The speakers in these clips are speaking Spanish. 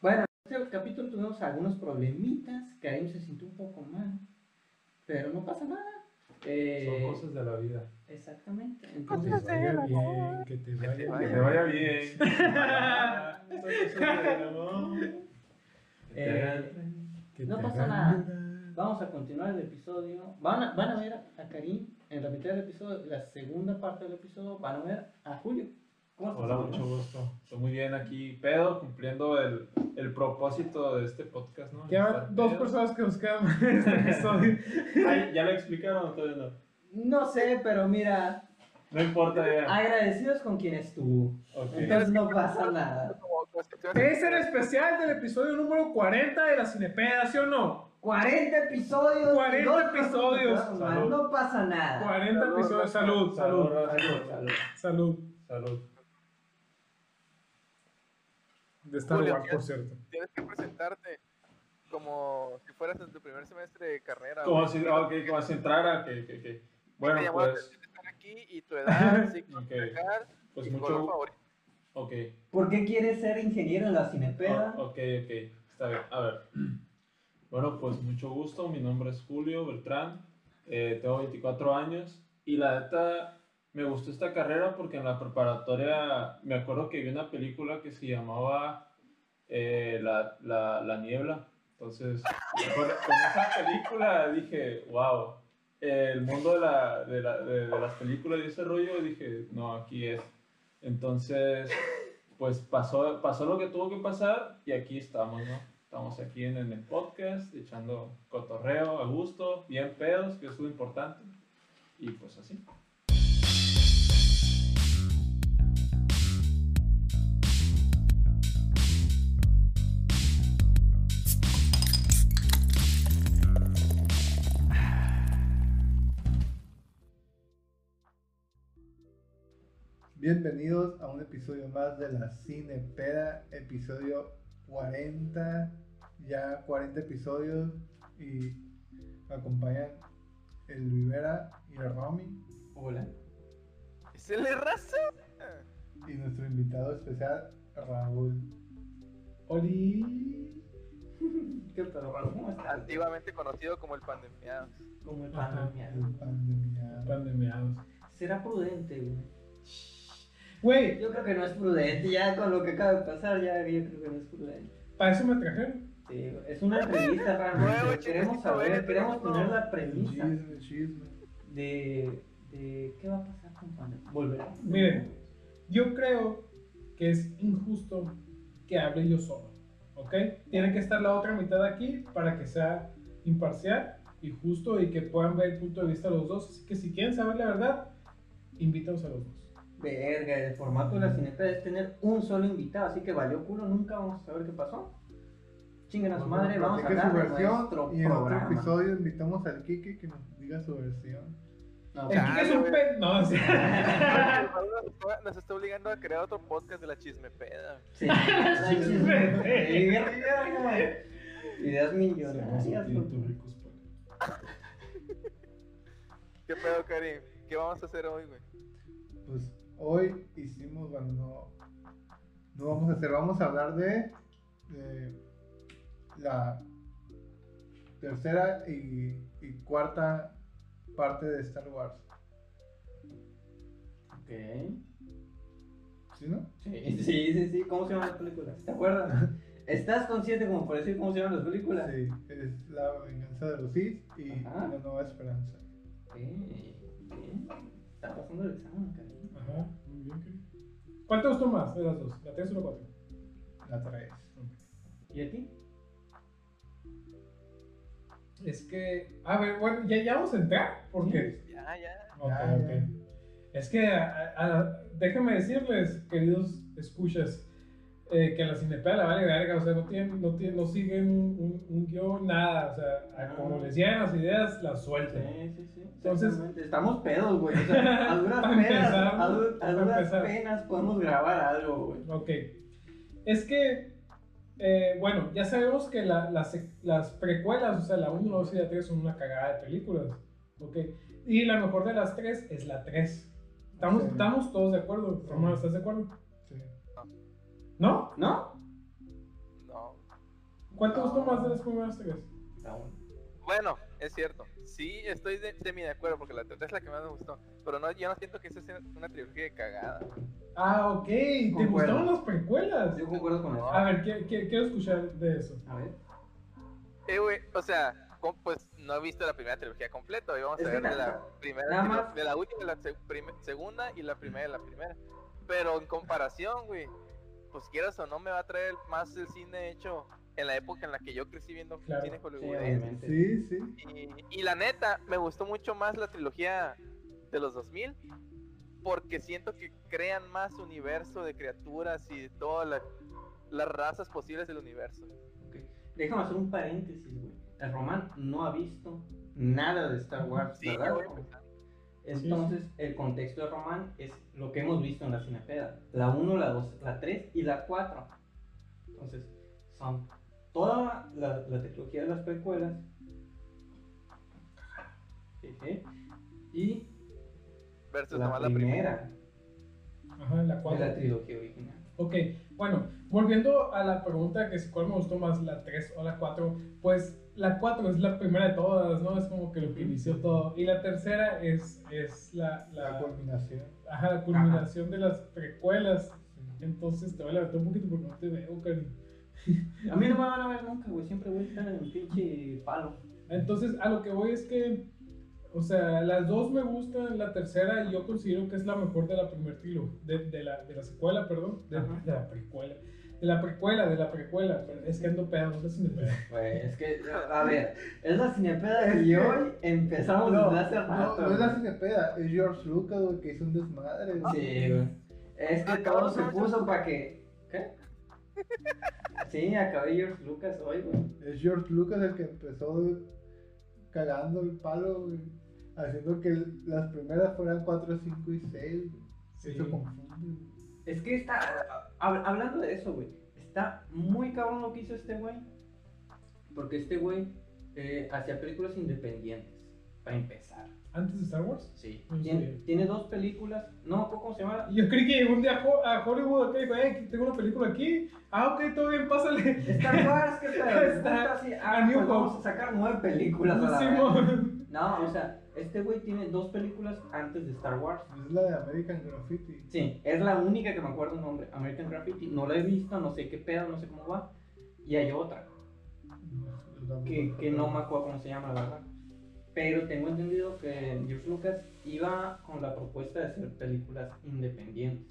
Bueno, en este capítulo tuvimos algunos problemitas. Karim se sintió un poco mal. Pero no pasa nada. Eh, Son cosas de la vida. Exactamente. Que te vaya bien, que te vaya te bien. vaya Que te vaya bien. Eh, Que no pasa nada. vamos a continuar el episodio. Van a, van a ver a Karim en la mitad del episodio, la segunda parte del episodio. Van a ver a Julio. ¿Cómo estás, Hola, mucho gusto. Estoy muy bien aquí, pedo, cumpliendo el, el propósito de este podcast, ¿no? Ya dos pedo. personas que nos quedan en este episodio. Ay, ¿Ya lo explicaron o todavía no? No sé, pero mira, No importa ya. agradecidos con quien estuvo. Entonces no pasa nada. Es el especial del episodio número 40 de la Cinepeda, ¿sí o no? 40 episodios. 40 y dos episodios. No pasa nada. 40 Salud, episodios. Salud, salud, Salud, Salud. salud. Salud. De Star Julio, Wars, por cierto. Tienes que presentarte como si fueras en tu primer semestre de carrera. Como si, ok, como si entrara, que, que, que. Bueno, Te llamó la pues, estar aquí y tu edad, signo Ok. zodiacal, pues y mucho. Ok. ¿Por qué quieres ser ingeniero en la Cinepeda? Oh, ok, ok, está bien. A ver. Bueno, pues mucho gusto. Mi nombre es Julio Beltrán. eh, tengo 24 años. Y la neta, me gustó esta carrera porque en la preparatoria me acuerdo que vi una película que se llamaba eh, la, la, la Niebla. Entonces, con, con esa película dije, wow. El mundo de, la, de, de- de las películas y ese rollo, dije, no, aquí es. Entonces, pues pasó, pasó lo que tuvo que pasar y aquí estamos, ¿no? Estamos aquí en, en el podcast, echando cotorreo a gusto, bien pedos, que es lo importante. Y pues así. Bienvenidos a un episodio más de la Cinepeda, episodio 40, ya 40 episodios y me acompañan el Rivera y el Romy Hola. ¿Es el de raza? y nuestro invitado especial Raúl. Oli. ¿Qué pedo, Raúl? ¿Cómo estás? Antiguamente conocido como el pandemiados. Como el Ajá. pandemia. El pandemia. Pandemiados. Será prudente, güey. Güey, Yo creo que no es prudente, ya con lo que acaba de pasar, ya yo creo que no es prudente. para eso me trajeron. Sí, es una entrevista Nuevo realmente. Queremos saber, queremos no. tener la premisa Chisme, chisme. de, de qué va a pasar con pandemia. ¿Volverá? Miren. Yo creo que es injusto que hable yo solo. ¿Ok? Tiene que estar la otra mitad aquí para que sea imparcial y justo y que puedan ver el punto de vista de los dos. Así que si quieren saber la verdad, invítanos a los dos. Verga, el formato de la Cinepeda es tener un solo invitado, así que valió culo, nunca vamos a saber qué pasó. Chinguen a su madre, vamos a hablar su de versión nuestro y en otro episodio invitamos al Kike que nos diga su versión. No, El Kike es un pe... No, sí. Nos está- Nos está obligando a crear otro podcast de la chismepeda. Sí, la. Ideas millonarias. ricos ¿Qué pedo, Karim? ¿Qué vamos a hacer hoy, güey? Pues hoy hicimos, bueno, no, no vamos a hacer, vamos a hablar de, de la tercera y, y cuarta parte de Star Wars. Ok. ¿Sí, no? Sí, sí, sí, sí. ¿Cómo se llaman las películas? ¿Te acuerdas? ¿Estás consciente como por decir cómo se llaman las películas? Sí, es la venganza de los Sith y Ajá. la nueva esperanza. Ok. Está pasando el examen, cariño. Ajá, muy bien. ¿qué? ¿Cuál te gustó más de las dos? ¿La 3 o la 4? La 3. ¿Y a ti? Es que, a ver, bueno, ya, ya vamos a entrar, porque... Ya, ya. Ok, Ya, ok. ya. Es que, a- a- déjenme decirles, queridos escuchas, eh, que a la Cinepea la vale verga, o sea, no, tienen, no, tienen, no siguen un, un, un guion, nada, o sea, Ah. como les llegan las ideas, las suelten. Sí, sí, sí. Entonces- estamos pedos, güey. O sea, a duras penas, a, du- a duras penas podemos grabar algo, güey. Ok. Es que, eh, bueno, ya sabemos que la- las, las precuelas, o sea, la 1, la 2 y la 3 son una cagada de películas. Ok. Y la mejor de las tres es la 3. Estamos, Sí. estamos todos de acuerdo. Romano, ¿estás de acuerdo? ¿No? ¿No? No. ¿Cuál te gustó más de las primeras tres? Bueno, es cierto. Sí, estoy de, semi de acuerdo porque la tercera es la que más me gustó. Pero no, yo no siento que esa sea una trilogía de cagada. Ah, ok. ¿Te Concuerdo. gustaron las precuelas? Yo concuerdo con eso. A ver, qui- quiero escuchar de eso. A ver. Eh, güey, o sea, pues no he visto la primera trilogía completa. Hoy vamos Es a ver de la primera, más- de la última, la segunda y la primera de la primera. Pero en comparación, güey, pues quieras o no, me va a traer más el cine hecho en la época en la que yo crecí viendo Claro. cine hollywoodense. obviamente. Sí, sí. Y, y la neta, me gustó mucho más la trilogía de los 2000 porque siento que crean más universo de criaturas y de todas la- las razas posibles del universo. Déjame hacer un paréntesis, güey. El Román no ha visto nada de Star Wars, Sí, ¿verdad? Entonces, el contexto de Román es lo que hemos visto en la cinepeda. La 1, la 2, la 3 y la 4. Entonces, son toda la, la trilogía de las precuelas. Jeje, Y Versus la nomás la primera. primera Ajá, la de la trilogía original. Ok, bueno, volviendo a la pregunta que si cuál me gustó más, la 3 o la 4, pues la 4 es la primera de todas, ¿no? Es como que lo que inició todo. Y la tercera es, es la, La la, culminación. ajá, la culminación de las precuelas. Entonces te voy a levantar un poquito porque no te veo, Cari. A mí no me van a ver nunca, güey. Siempre voy a estar en el pinche palo. Entonces, a lo que voy es que, o sea, las dos me gustan, la tercera yo considero que es la mejor de la primer trilogía, de, de, la, de la secuela, perdón, de, de la precuela. De la precuela, de la precuela, pero es que ando pedo, no me pedo. Güey, es que, a ver, es la cinepeda y hoy empezamos No, desde hace no, rato. no es la güey. cinepeda, es George Lucas, güey, que hizo un desmadre. güey. Sí, güey. Es que Ah, todo se no, puso para que. ¿Qué? Sí, acabé George Lucas hoy, güey. Es George Lucas el que empezó cagando el palo, güey, haciendo que las primeras fueran 4, 5 y 6. Sí. Eso confunde. güey. Es que está. hab- Hablando de eso, güey. Está muy cabrón lo que hizo este güey. Porque este güey eh, hacía películas independientes. Para empezar. ¿Antes de Star Wars? Sí. Tiene, dos películas. No, ¿cómo se llama? Yo creí que llegó un día a Ho- a Hollywood acá dijo, eh, tengo una película aquí. Ah, ok, todo bien, pásale. Star Wars, ¿qué pedo? Está- así. a Ah, pues vamos a sacar nueve películas a la vez. No, o sea, este güey tiene dos películas antes de Star Wars. Es la de American Graffiti. Sí, es la única que me acuerdo el nombre. American Graffiti. No la he visto, no sé qué pedo, no sé cómo va. Y hay otra, que, que no me acuerdo cómo se llama, la verdad. Pero tengo entendido que George Lucas iba con la propuesta de hacer películas independientes.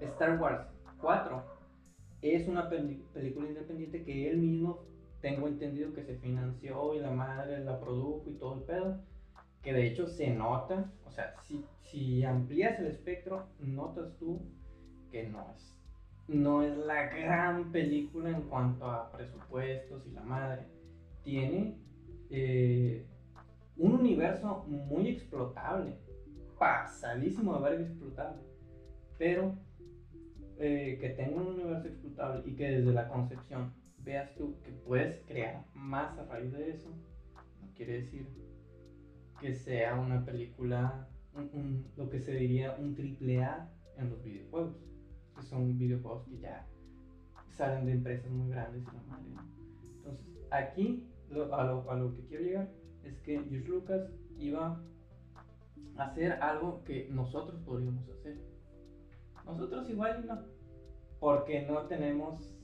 Star Wars 4 es una película independiente que él mismo, tengo entendido que se financió y la madre la produjo y todo el pedo. Que de hecho se nota, o sea, si, si amplías el espectro, notas tú que no es, no es la gran película en cuanto a presupuestos y la madre. Tiene eh, un universo muy explotable, pasadísimo de verga explotable, pero eh, que tenga un universo explotable y que desde la concepción veas tú que puedes crear más a raíz de eso, no quiere decir que sea una película, un- un- lo que se diría un triple A en los videojuegos, que son videojuegos que ya salen de empresas muy grandes y la madre, ¿no? Entonces, aquí lo- a, lo, a lo que quiero llegar es que George Lucas iba a hacer algo que nosotros podríamos hacer. Nosotros igual no, porque no tenemos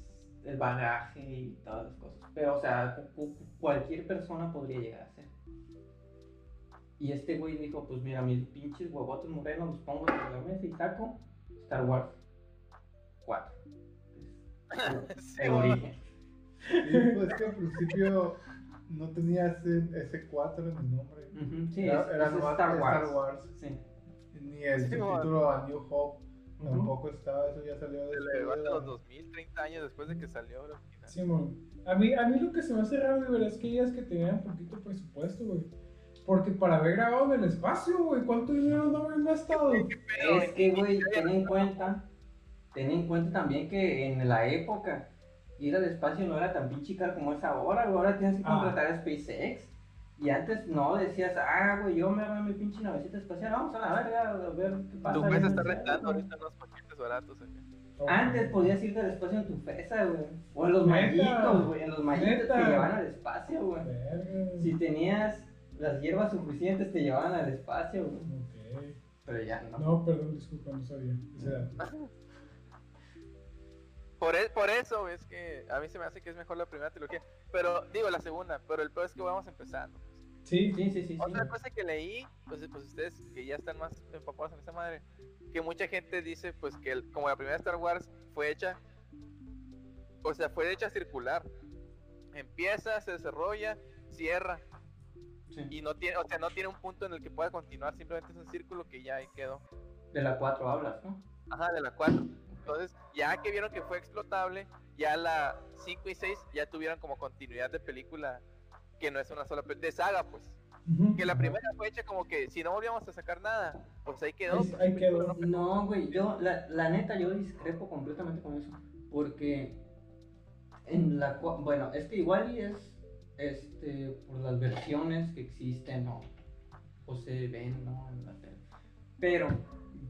el bagaje y todas las cosas. Pero, o sea, cu- cu- cualquier persona podría llegar a hacer. Y este güey dijo, pues mira, mis pinches huevotes morenos los pongo sobre la mesa y saco Star Wars 4. Sí, El origen. Y pues que al principio no tenía ese, ese 4 en el nombre. Ujú, Sí, Era- es, era es Star Wars. Star Wars. Sí. Ni el Sí, subtítulo a New Hope. Tampoco estaba, eso ya salió Se le después. llegó de hasta la- los 2000, 30 años después de que salió la original. Simón. A mí, a mí lo que se me hace raro, de verdad, es que ellas que tenían poquito presupuesto, güey. Porque para haber grabado en el espacio, güey, ¿cuánto dinero no habrán gastado? Es que, güey, ten en cuenta, ten en cuenta también que en la época ir al espacio no era tan pinche caro como es ahora, güey. Ahora tienes que Ah. contratar a SpaceX. Y antes no, decías, ah, güey, yo me armé mi pinche navecita espacial, vamos a la verga, a ver qué pasa. tu en está rentando güey". ahorita unos paquetes baratos. acá. Antes podías irte al espacio en tu fresa, güey. O en los mallitos, güey. En los mallitos te llevaban al espacio, güey. Si tenías las hierbas suficientes, te llevaban al espacio, güey. Ok. Pero ya no. No, perdón, disculpa, no sabía ese dato. Por, e- por eso es que a mí se me hace que es mejor la primera trilogía. Pero, digo, la segunda, pero el peor es que vamos empezando. Sí, Sí, sí, sí, sí. Otra cosa que leí, pues, pues ustedes que ya están más empapados en esa madre, que mucha gente dice pues que el- como la primera Star Wars fue hecha, o sea, fue hecha circular. Empieza, se desarrolla, cierra Sí. y no tiene, o sea, no tiene un punto en el que pueda continuar, simplemente es un círculo que ya ahí quedó. De la 4 hablas, ¿no? Ajá, de la 4. Entonces, ya que vieron que fue explotable, ya la 5 y 6 ya tuvieron como continuidad de película que no es una sola de saga, pues. Ujú. Que la primera fue hecha como que si no volvíamos a sacar nada, pues ahí quedó. Ahí- pues, ahí quedó. no güey, yo, la, la neta, yo discrepo completamente con eso. Porque en la bueno, es que igual y es este por las versiones que existen o, o se ven, ¿no? En la tele. Pero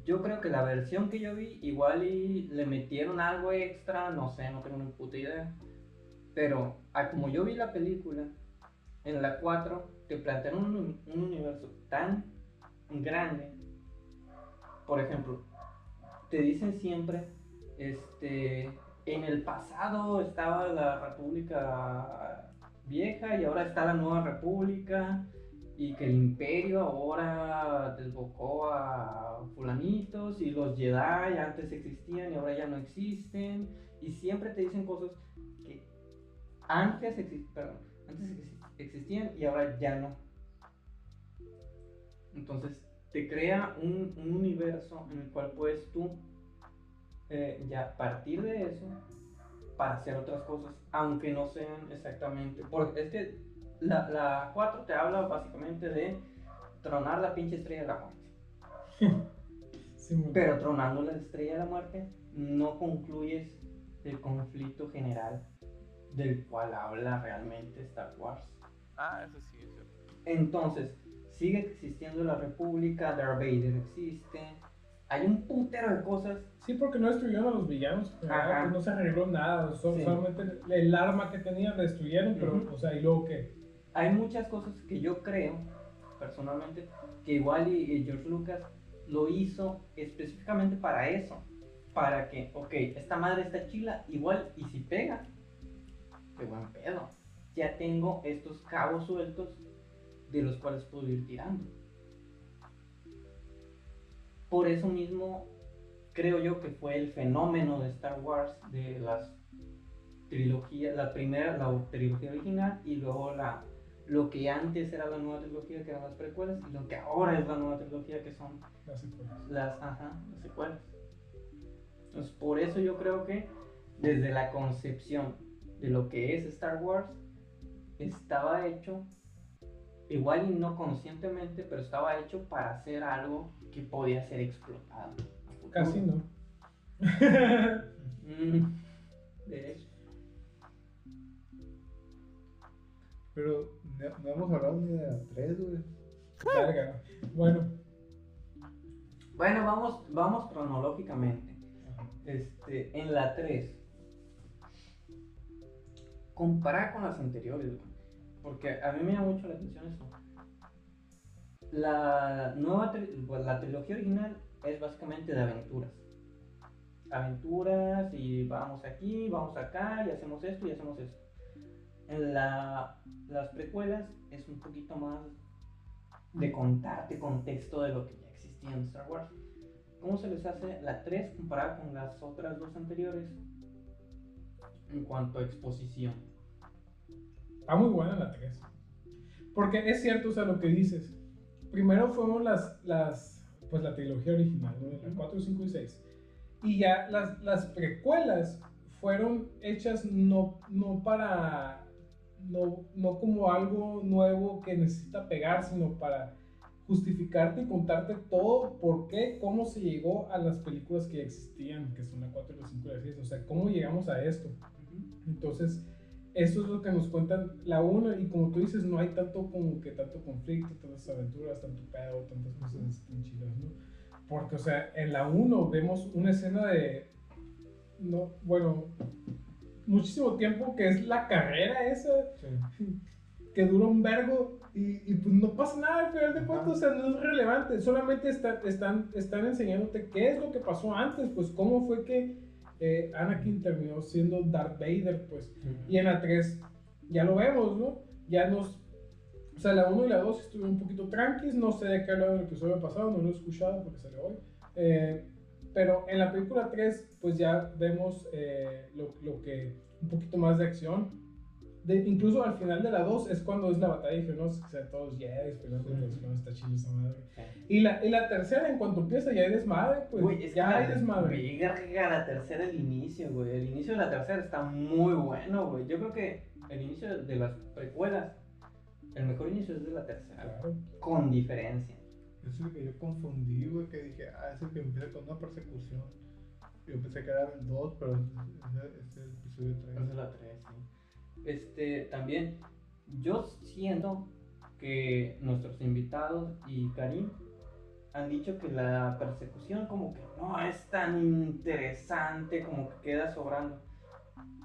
yo creo que la versión que yo vi, igual y le metieron algo extra, no sé, no tengo ni puta idea. Pero a como yo vi la película, en la 4 te plantean un, un universo tan grande. Por ejemplo, te dicen siempre, este, en el pasado estaba la República Vieja y ahora está la Nueva República y que el imperio ahora desbocó a fulanitos y los Jedi antes existían y ahora ya no existen y siempre te dicen cosas que antes, exi- perdón, antes exi- existían y ahora ya no. Entonces te crea un, un universo en el cual puedes tú eh, ya partir de eso para hacer otras cosas, aunque no sean exactamente. Porque es que la, la 4 te habla básicamente de tronar la pinche estrella de la muerte. Sí, Pero tronando la estrella de la muerte no concluyes el conflicto general del cual habla realmente Star Wars. Ah, eso sí, es cierto. Entonces, sigue existiendo la República, Darth Vader existe, hay un putero de cosas. Sí, porque no destruyeron a los villanos. Ajá. pues no se arregló nada. Sí. Solamente el, arma que tenían la destruyeron, pero, o sea, ¿y luego qué? Hay muchas cosas que yo creo, personalmente, que igual y, y George Lucas lo hizo específicamente para eso. Para que, ok, esta madre está chila, igual, y si pega, qué buen pedo. Ya tengo estos cabos sueltos de los cuales puedo ir tirando. Por eso mismo creo yo que fue el fenómeno de Star Wars, de las trilogías, la primera, la trilogía original y luego la, lo que antes era la nueva trilogía que eran las precuelas y lo que ahora es la nueva trilogía que son Las secuelas. las, ajá, las secuelas. Entonces, por eso yo creo que desde la concepción de lo que es Star Wars, estaba hecho, igual y no conscientemente, pero estaba hecho para hacer algo que podía ser explotado. Casi no. Mm, de hecho. Pero no, no hemos hablado ni de la 3, güey. Verga. Bueno. Bueno, vamos, vamos cronológicamente. Este, en la 3. Comparar con las anteriores, güey, Porque a mí me llama mucho la atención eso. La nueva tri- pues, la trilogía original es básicamente de aventuras. Aventuras y vamos aquí, vamos acá y hacemos esto y hacemos esto. En la, las precuelas es un poquito más de contarte contexto de lo que ya existía en Star Wars. ¿Cómo se les hace la 3 comparada con las otras dos anteriores en cuanto a exposición? Está muy buena la 3. Porque es cierto, o sea, lo que dices. Primero fueron las, las pues la trilogía original, ¿no? La 4, 5 y 6. Y ya las, las precuelas fueron hechas no, no para, no, no como algo nuevo que necesita pegar, sino para justificarte y contarte todo, por qué, cómo se llegó a las películas que existían, que son la 4, la 5 y la 6. O sea, cómo llegamos a esto. Entonces, eso es lo que nos cuentan la 1 y como tú dices, no hay tanto como que tanto conflicto, tantas aventuras, tanto pedo, tantas cosas tan chidas, ¿no? Porque, o sea, en la 1 vemos una escena de no, bueno, muchísimo tiempo, que es la carrera esa, que dura un vergo y, y pues no pasa nada al final de cuentas, o sea, no es relevante, solamente está- están, están enseñándote qué es lo que pasó antes, pues cómo fue que eh, Anakin terminó siendo Darth Vader, pues, y en la 3 ya lo vemos, ¿no? Ya nos... O sea, la 1 y la 2 estuvieron un poquito tranquis, no sé de qué hablaron en el episodio pasado, no lo he escuchado porque salió hoy. Eh, pero en la película 3, pues ya vemos eh, lo, lo que... un poquito más de acción. De, incluso al final de la 2 es cuando es la batalla de Geonos, que sean todos Jedi, los clones, está chido esa madre. Y la, y la tercera, en cuanto empieza, ya hay desmadre, pues Güey, es ya que hay la- desmadre. Verga, la tercera, el inicio, güey. El inicio de la tercera está muy bueno, güey. Yo creo que el inicio de las precuelas, el mejor inicio es de la tercera, Claro. con diferencia. Es el que yo confundí, güey, que dije, ah, es el que empieza con una persecución. Yo pensé que era el 2, pero ese es el episodio 3. Es de la 3, sí. Este, también, yo siento que nuestros invitados y Karim han dicho que la persecución como que no es tan interesante, como que queda sobrando.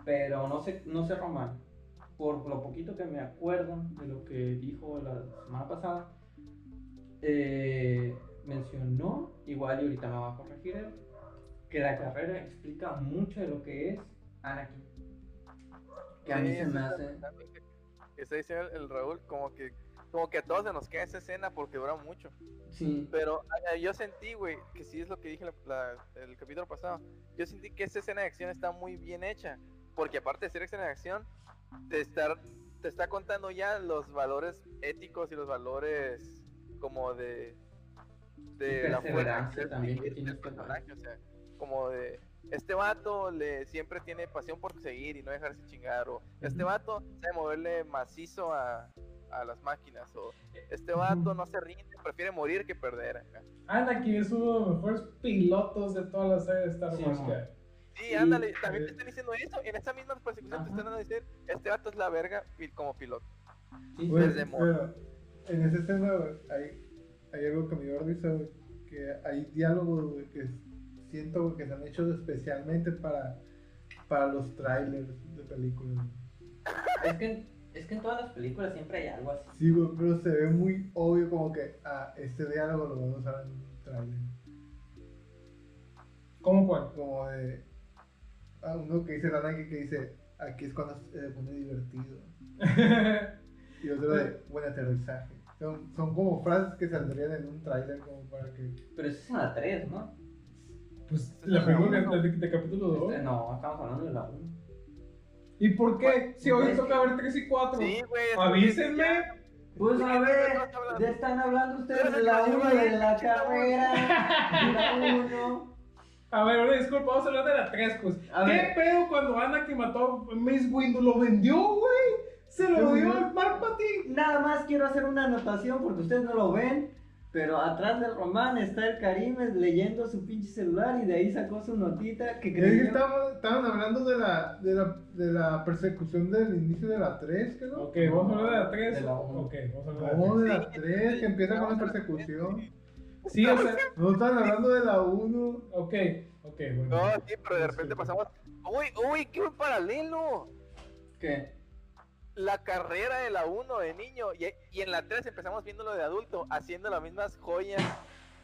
Pero no sé, no sé Román, por lo poquito que me acuerdo de lo que dijo la semana pasada, eh, mencionó, igual y ahorita me va a corregir él, que la carrera explica mucho de lo que es Anakin. Que a mí Sí, se me hace... está diciendo el, Raúl, como que, como que a todos se nos queda esa escena porque dura mucho. Sí, Pero eh, yo sentí, güey, que sí es lo que dije la- la- el capítulo pasado. Yo sentí que esa escena de acción está muy bien hecha. Porque aparte de ser escena de acción, te está, te está contando ya los valores éticos y los valores como de. de la fuerza también que tienes que personaje. O sea, como de. Este vato le siempre tiene pasión por seguir y no dejarse chingar. O este vato sabe moverle macizo a, a las máquinas. O este vato no se rinde, prefiere morir que perder. acá. Anakin es uno de los mejores pilotos de toda la serie de Star Sí, Wars. Sí, Y- ándale, también eh, te están diciendo eso. En esa misma persecución te están dando a decir: Este vato es la verga como piloto. sí, Güey, desde pero en esa escena, hay, hay algo que me dio risa, que hay diálogos, que siento que se han hecho especialmente para, para los trailers de películas. Es que, es que en todas las películas siempre hay algo así. Sí, güey, pero se ve muy obvio como que, ah, este diálogo lo vamos a usar en un trailer. ¿Cómo cuál? Como de, ah, uno que dice Anakin que dice, aquí es cuando se pone divertido. Y otro de, buen aterrizaje. Son, son como frases que saldrían en un trailer como para que... Pero eso es en la 3, ¿no? Pues la película de, de- de capítulo 2. Este, no, estamos hablando de la 1. ¿Y por qué? Si hoy Es toca que- ver 3 y 4. Sí, güey. Avísenme. Pues a ¿De qué ver, ya están hablando ustedes de la se 1 cayó de la carrera. De la 1. A ver, una disculpa, vamos a hablar de la 3, pues. A ¿Qué ver. pedo cuando Anakin mató a Mace Windu? ¿Lo vendió, güey? Se lo dio al Palpatine. Nada más quiero hacer una anotación porque ustedes no lo ven. Pero atrás del Román está el Karim leyendo su pinche celular y de ahí sacó su notita que Es que creyó. estaban, estaban hablando de la, de, la, de la persecución del inicio de la 3, ¿qué no? Ok, vamos a hablar de la 3. De la uno. Ok, vamos a hablar No, de de la la 3, que empieza con la persecución. 3. Sí, o sea. No estaban hablando de la 1. Ok, ok, bueno. No, sí, pero de repente pasamos. Uy, uy, qué paralelo. ¿Qué? La carrera de la 1 de niño y, y en la 3 empezamos viéndolo de adulto, haciendo las mismas joyas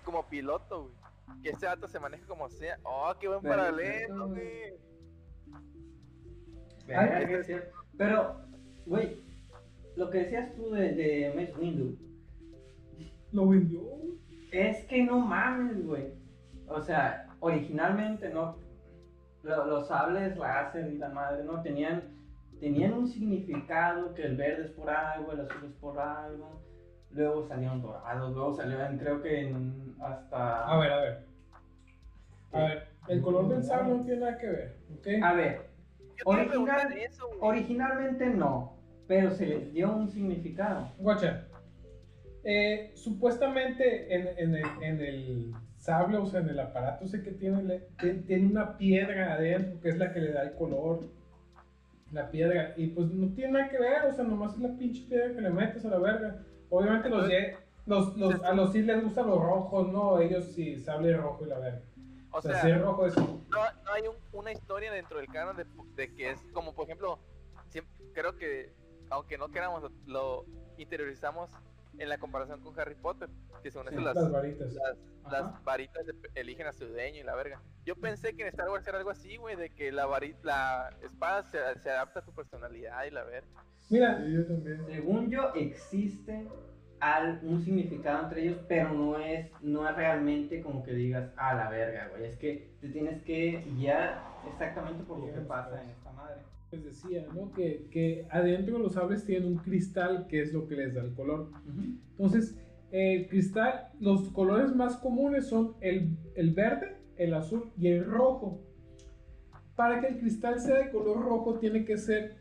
como piloto, güey. Que este vato se maneja como sea. Oh, qué buen paralelo, güey. Pero, güey, lo que decías tú de, de Mace Windu, Lo vendió. es que no mames, güey. O sea, originalmente no. lo- los sables láser y la madre no tenían, tenían un significado que el verde es por algo, el azul es por algo. Luego salieron dorados, luego salieron, creo que en hasta. A ver, a ver. A ver, el color del sable no tiene nada que ver, ¿ok? A ver, Original- eso, originalmente no, pero se les dio un significado. Guacha. Eh, supuestamente en, en el, en el sable, o sea, en el aparato ese que tiene, tiene una piedra adentro que es la que le da el color. La piedra. Y pues no tiene nada que ver, o sea, nomás es la pinche piedra que le metes a la verga. Obviamente los, los, los- a los sí les gustan los rojos, ¿no? Ellos sí, sable rojo y la verga. O O sea, sea, si es rojo es. no, hay un- una historia dentro del canon de, de que es como, por ejemplo, siempre, creo que, aunque no queramos, lo interiorizamos en la comparación con Harry Potter, que son Sí, esas Las las, varitas. las, varitas de- eligen a su dueño y la verga. Yo pensé que en Star Wars era algo así, güey, de que la varita, la espada se, se adapta a tu personalidad y la verga. Mira, Sí, yo también. Según yo, existe al, un significado entre ellos, pero no es, no es realmente como que digas, a la verga, güey. Es que te tienes que guiar exactamente por lo que pasa en esta madre. Les decía, ¿no? Que, que adentro los sables tienen un cristal que es lo que les da el color. Entonces, el cristal, los colores más comunes son el, el verde, el azul y el rojo. Para que el cristal sea de color rojo, tiene que ser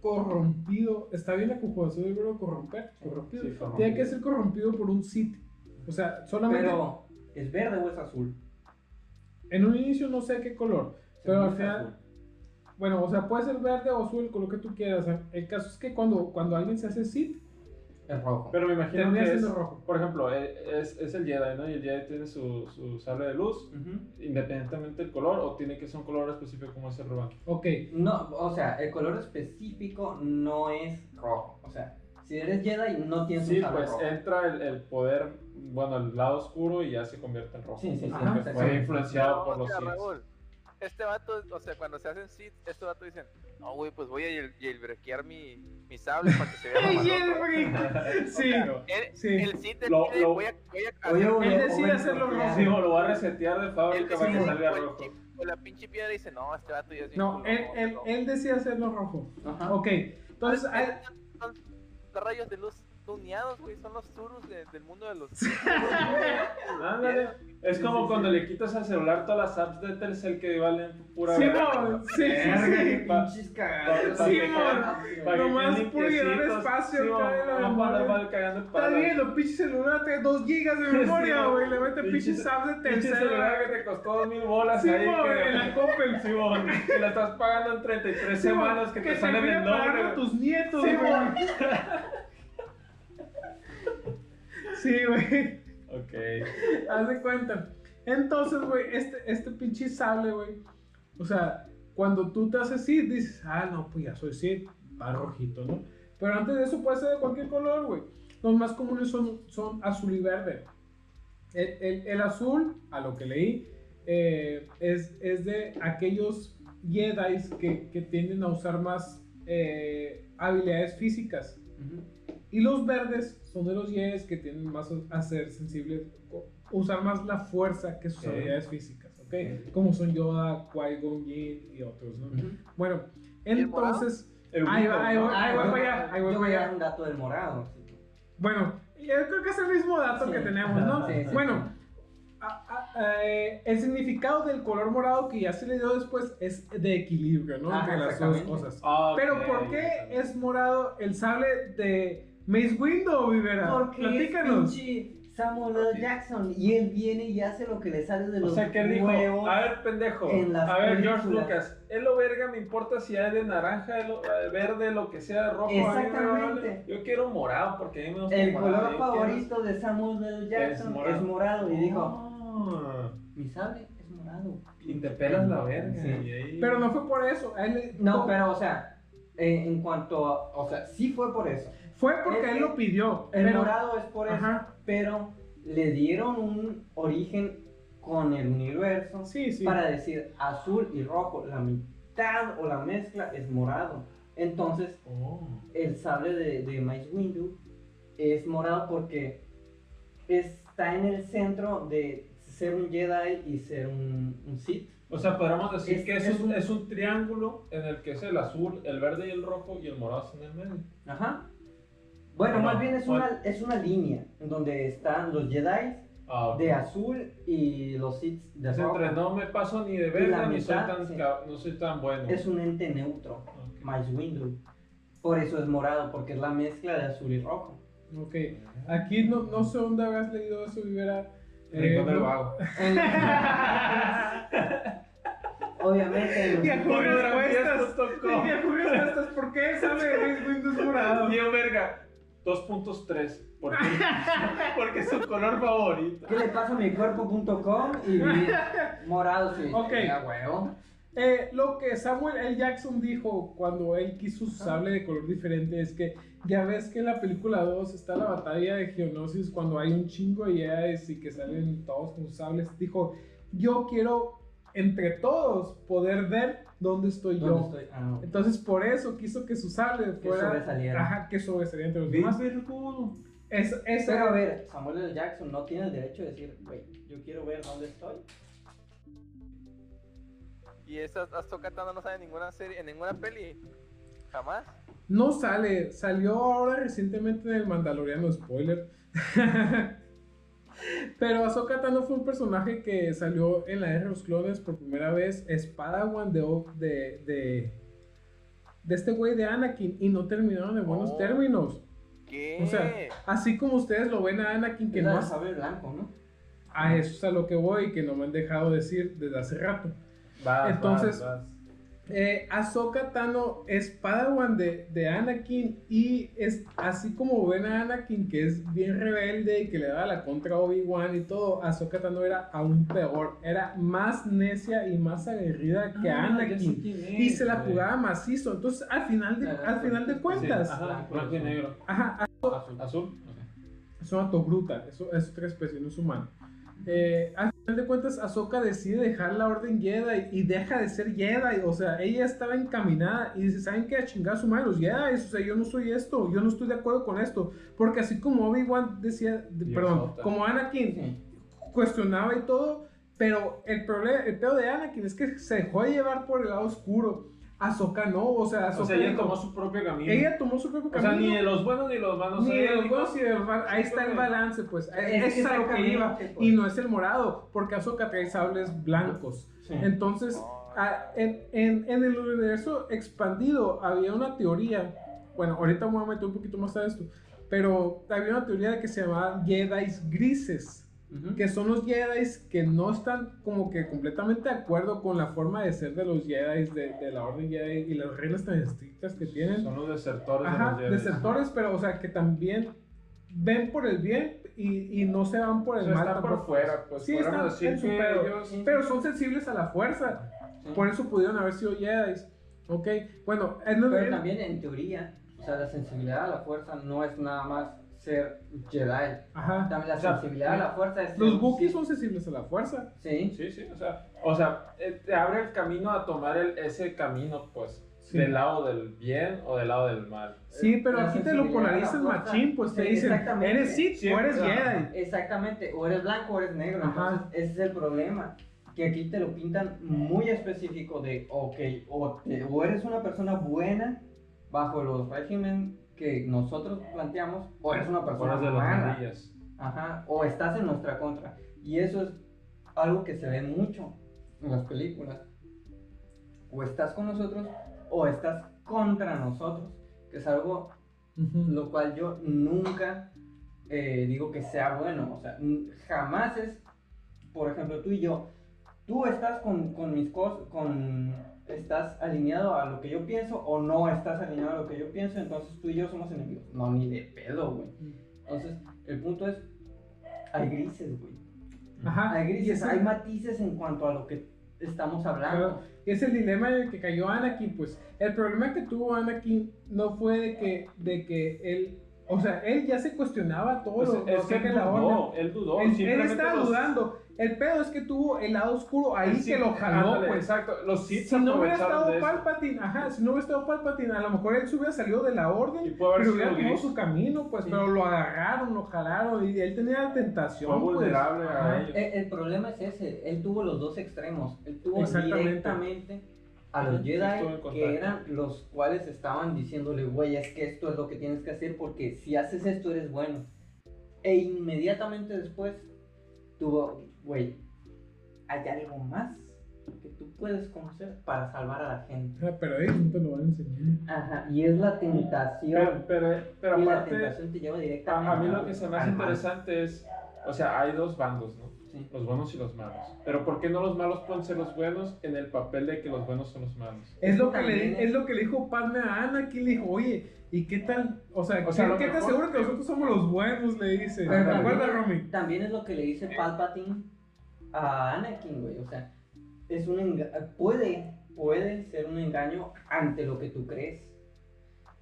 corrompido. ¿Está bien la conjugación del verbo corromper? Corrompido. Sí, corrompido. Tiene que ser corrompido por un sitio. O sea, solamente Pero, ¿es verde o es azul? en un inicio no sé qué color. Pero Según al final, azul. Bueno, o sea, puede ser verde o azul, con lo que tú quieras. El caso es que cuando, cuando alguien se hace sit, Es rojo. Pero me imagino que es, rojo. por ejemplo, e- es, es el Jedi, ¿no? Y el Jedi tiene su, su sable de luz, Ujú. independientemente del color, o tiene que ser un color específico como ese Rubán. Ok, No, o sea, el color específico no es rojo. O sea, si eres Jedi, no tienes Sí, un sable pues rojo. entra el, el poder, bueno, el lado oscuro y ya se convierte en rojo. Sí, sí, sí. Porque Ajá. fue influenciado por los Sith. Este vato, o sea, cuando se hacen sit, este vato dicen, no, güey, pues voy a jail- jailbreakear mi, mi sable para que se vea mamalón". sí. El, Sí. el sit Lo- decide, lo- voy a, voy a Oye, hacer- güey, Él decide hacerlo copiado. Sí, o lo va a resetear de fábrica para que decide, salga rojo. con la pinche piedra dice, no, este vato ya es No, él, él, no". él decía hacerlo rojo. Ajá. Ok, entonces, hay- rayos de luz tuneados, güey, son los turus de- del mundo de los... Ándale. Es como cuando le quitas al celular todas las apps de Telcel que valen pura Sí, no, sí, sí, sí. pinches cagados. Pa- Sí, que Nomás por llenar espacio, Sí, cae la no, no memoria. andar mal cagando el Está bien, los pinches celular tiene 2 gigas de memoria, Sí, güey. Le mete pinche- pinches apps de Pinche celular que te costó dos mil bolas Sí, ahí en la Coppel. Sí, que la estás pagando en 33 Sí, mon, semanas que, te te salen pagar doble. tus nietos, Sí, güey. Sí, güey. Ok. Haz de cuenta. Entonces, güey, este, este pinche sable, güey. O sea, cuando tú te haces Sith, dices, ah, no, pues ya soy Sith, va rojito, ¿no? Pero antes de eso puede ser de cualquier color, güey. Los más comunes son, son azul y verde. El, el- el azul, a lo que leí, eh, es, es de aquellos Jedi que, que tienden a usar más eh, habilidades físicas. Ujú. Y los verdes son de los Jedi que tienden más a ser sensibles, usar más la fuerza que sus habilidades físicas, ¿ok? Como son Yoda, Qui-Gon Jinn y otros, ¿no? Bueno, entonces, El Ahí va, ahí allá, ahí voy yo voy a dar un dato del morado. bueno, yo creo que es el mismo dato Sí. que tenemos, ¿no? Sí, sí, bueno, a- a- eh, el significado del color morado que ya se le dio después es de equilibrio, ¿no? Ajá, Entre las dos cosas. Ah. Pero ¿por qué es morado el sable de Mace Window, Vivera? Porque Platícanos. es pinche Samuel L. Jackson y él viene y hace lo que le sale de O los sea, que él dijo, a ver, pendejo, en las a ver, George. Lucas, es lo verga, me importa si hay de naranja, de lo- eh, verde, lo que sea, rojo. Exactamente. Yo quiero morado porque a mí me gusta El morado, color quiero- favorito de Samuel L. Jackson morado. es morado. Y dijo, Ah, mi sable es morado. y te pelas la verga. Sí. ahí- Pero no fue por eso. él No, pero o sea, eh, en cuanto a, o sea, sí fue por eso. Fue porque él lo pidió. El pero- morado es por eso, Ajá. pero le dieron un origen con el universo Sí, sí. para decir azul y rojo. La mitad o la mezcla es morado. Entonces, Oh. el sable de, de Mace Windu es morado porque está en el centro de ser un Jedi y ser un, un Sith. O sea, podríamos decir Es- que es, es un, es un triángulo en el que es el azul, el verde y el rojo y el morado en el medio. Ajá. Bueno, No, más bien es una, es una línea en donde están los Jedi Ah, ok. de azul y los Sith de rojo. entre no me paso ni de Y verde la ni soy mitad, tan, sí. no soy tan bueno. Es un ente neutro, Ok. Mace Windu. Por eso es morado, porque es la mezcla de azul y rojo. Ok. Aquí no, no sé dónde habías leído eso, Vivera. Eh, del vago. En- Obviamente, en los- Yahoo Respuestas. Fotografías.com. Yahoo Respuestas, ¿por qué Mace Windu es morado? Tío verga, 2.3. ¿Por qué? Porque es su color favorito. ¿Qué le pasa a mi cuerpo.com? Y morado, sí. Ok. Ya, huevo. Eh, lo que Samuel L. Jackson dijo cuando él quiso su sable de color diferente es que ya ves que en la película 2 está la batalla de Geonosis cuando hay un chingo de Jedis y que salen todos con sus sables. Dijo, yo quiero entre todos poder ver dónde estoy yo. Ah. Entonces por eso quiso que su sable Que fuera... sobresaliera. Ajá, que sobresaliera entre los demás. Es, ese Pero a ver, Samuel L. Jackson no tiene el derecho de decir, güey, yo quiero ver dónde estoy. Y esa Tano no sale en ninguna serie, en ninguna peli. Jamás. No sale, salió ahora recientemente en el Mandaloriano, spoiler. Pero Ahsoka Tano fue un personaje que salió en la Guerra de los Clones por primera vez, es Padawan de, de, de, de este güey de Anakin y no terminaron en buenos Oh. términos. ¿Qué? O sea, así como ustedes lo ven a Anakin que no sable blanco, ¿no? a eso es a lo que voy que no me han dejado decir desde hace rato. Vas, Entonces- vas, vas. Eh, Ahsoka Tano es Padawan de, de Anakin y es así como ven a Anakin que es bien rebelde y que le da la contra a Obi-Wan y todo, Ahsoka Tano era aún peor, era más necia y más aguerrida que Ah, Anakin es, y se la jugaba macizo, entonces al final de, al final de sí, cuentas, Ajá, blanco y negro. ajá, Azul. Azul. es una togruta, eso es otra especie, no es humano. Eh, al final de cuentas, Ahsoka decide dejar la orden Jedi y deja de ser Jedi. O sea, ella estaba encaminada y dice: ¿Saben qué? A chingar a su madre los Jedi. O sea, yo no soy esto, yo no estoy de acuerdo con esto. Porque así como Obi-Wan decía, Dios perdón, sota. como Anakin Sí. cuestionaba y todo, pero el problema, el pedo de Anakin es que se dejó de llevar por el lado oscuro. Ahsoka no, o sea, Ahsoka O sea, ella dijo- tomó su propio camino. ella tomó su propio o sea, camino. ni de los buenos ni de los malos. Ni de los buenos y de los malos. Ahí está el balance, pues. Es Es, a lo que iba. pues. Y no es el morado, porque Ahsoka trae sables blancos. Sí. Entonces, a- en, en- en el universo expandido había una teoría. Bueno, ahorita me voy a meter un poquito más a esto. Pero había una teoría de que se llamaban Jedi grises. Que son los Jedi que no están como que completamente de acuerdo con la forma de ser de los Jedi, de, de la Orden Jedi y las reglas tan estrictas que tienen. Son los desertores Ajá, de los Jedi. desertores, pero o sea, que también ven por el bien y, y no se van por O el sea, mal. están por fuera, pues. Sí, están en su pedo. ellos- Pero son sensibles a la fuerza. Sí. Por eso pudieron haber sido Jedi. Ok, bueno, en el- Pero también en teoría, o sea, la sensibilidad a la fuerza no es nada más ser Jedi. ajá. También la O sea, sensibilidad a la fuerza es. Los Wookiees son sensibles a la fuerza. Sí. Sí, sí, o sea, o sea, eh, te abre el camino a tomar el- ese camino, pues, Sí. del lado del bien o del lado del mal. Sí, pero La aquí te lo polarizan machín, pues te Sí, dicen, exactamente. eres Sith Sí, o eres ajá. Jedi. Exactamente, o eres blanco o eres negro. Ajá. Entonces, ese es el problema. Que aquí te lo pintan muy específico de, ok, o, te- o eres una persona buena bajo los régimen que nosotros planteamos, o eres una persona de los mala. mandillas. Ajá, o estás en nuestra contra. Y eso es algo que se ve mucho en las películas. O estás con nosotros o estás contra nosotros. Que es algo lo cual yo nunca eh, digo que sea bueno. O sea, jamás es, por ejemplo, tú y yo, tú estás con, con mis cosas, con, estás alineado a lo que yo pienso o no estás alineado a lo que yo pienso, entonces tú y yo somos enemigos. No, ni de pedo, güey. Entonces, el punto es, hay grises, güey. Ajá. Hay grises, hay matices en cuanto a lo que estamos hablando. Y es el dilema en el que cayó Anakin, pues el problema que tuvo Anakin no fue de que, de que él, o sea, él ya se cuestionaba todo Pues, lo, lo es que que él la dudó, él dudó. Él, estaba los- dudando. El pedo es que tuvo el lado oscuro ahí que lo jaló, ándale, pues. Exacto, los Sith Si no hubiera estado. Palpatine, ajá, si no hubiera estado Palpatine, a lo mejor él se hubiera salido de la orden Y pudo haber hubiera tomado su camino, pues, Sí. pero lo agarraron, lo jalaron y él tenía la tentación. Fue pues. a ellos. El, el problema es ese, él tuvo los dos extremos. Él tuvo directamente a los Jedi, que eran los cuales estaban diciéndole, güey, es que esto es lo que tienes que hacer porque si haces esto eres bueno. E inmediatamente después tuvo, güey, hay algo más que tú puedes conocer para salvar a la gente. Ah, pero ellos no te lo van a enseñar. Ajá, y es la Pero, tentación. pero, pero y la aparte, tentación te lleva directamente a, mí lo que se me hace mal. interesante es, o sea, hay dos bandos, ¿no? Sí. Los buenos y los malos. Pero ¿por qué no los malos pueden ser los buenos en el papel de que los buenos son los malos? Es lo, que le, es- lo que le dijo Padme a Anakin, le dijo, oye, ¿y qué tal? O sea, O sea, ¿qué, qué te aseguro que nosotros somos los buenos? Le dice. Pero ¿Te acuerdas, Romy? También es lo que le dice Palpatine a Anakin, güey. O sea, es un puede puede ser un engaño ante lo que tú crees.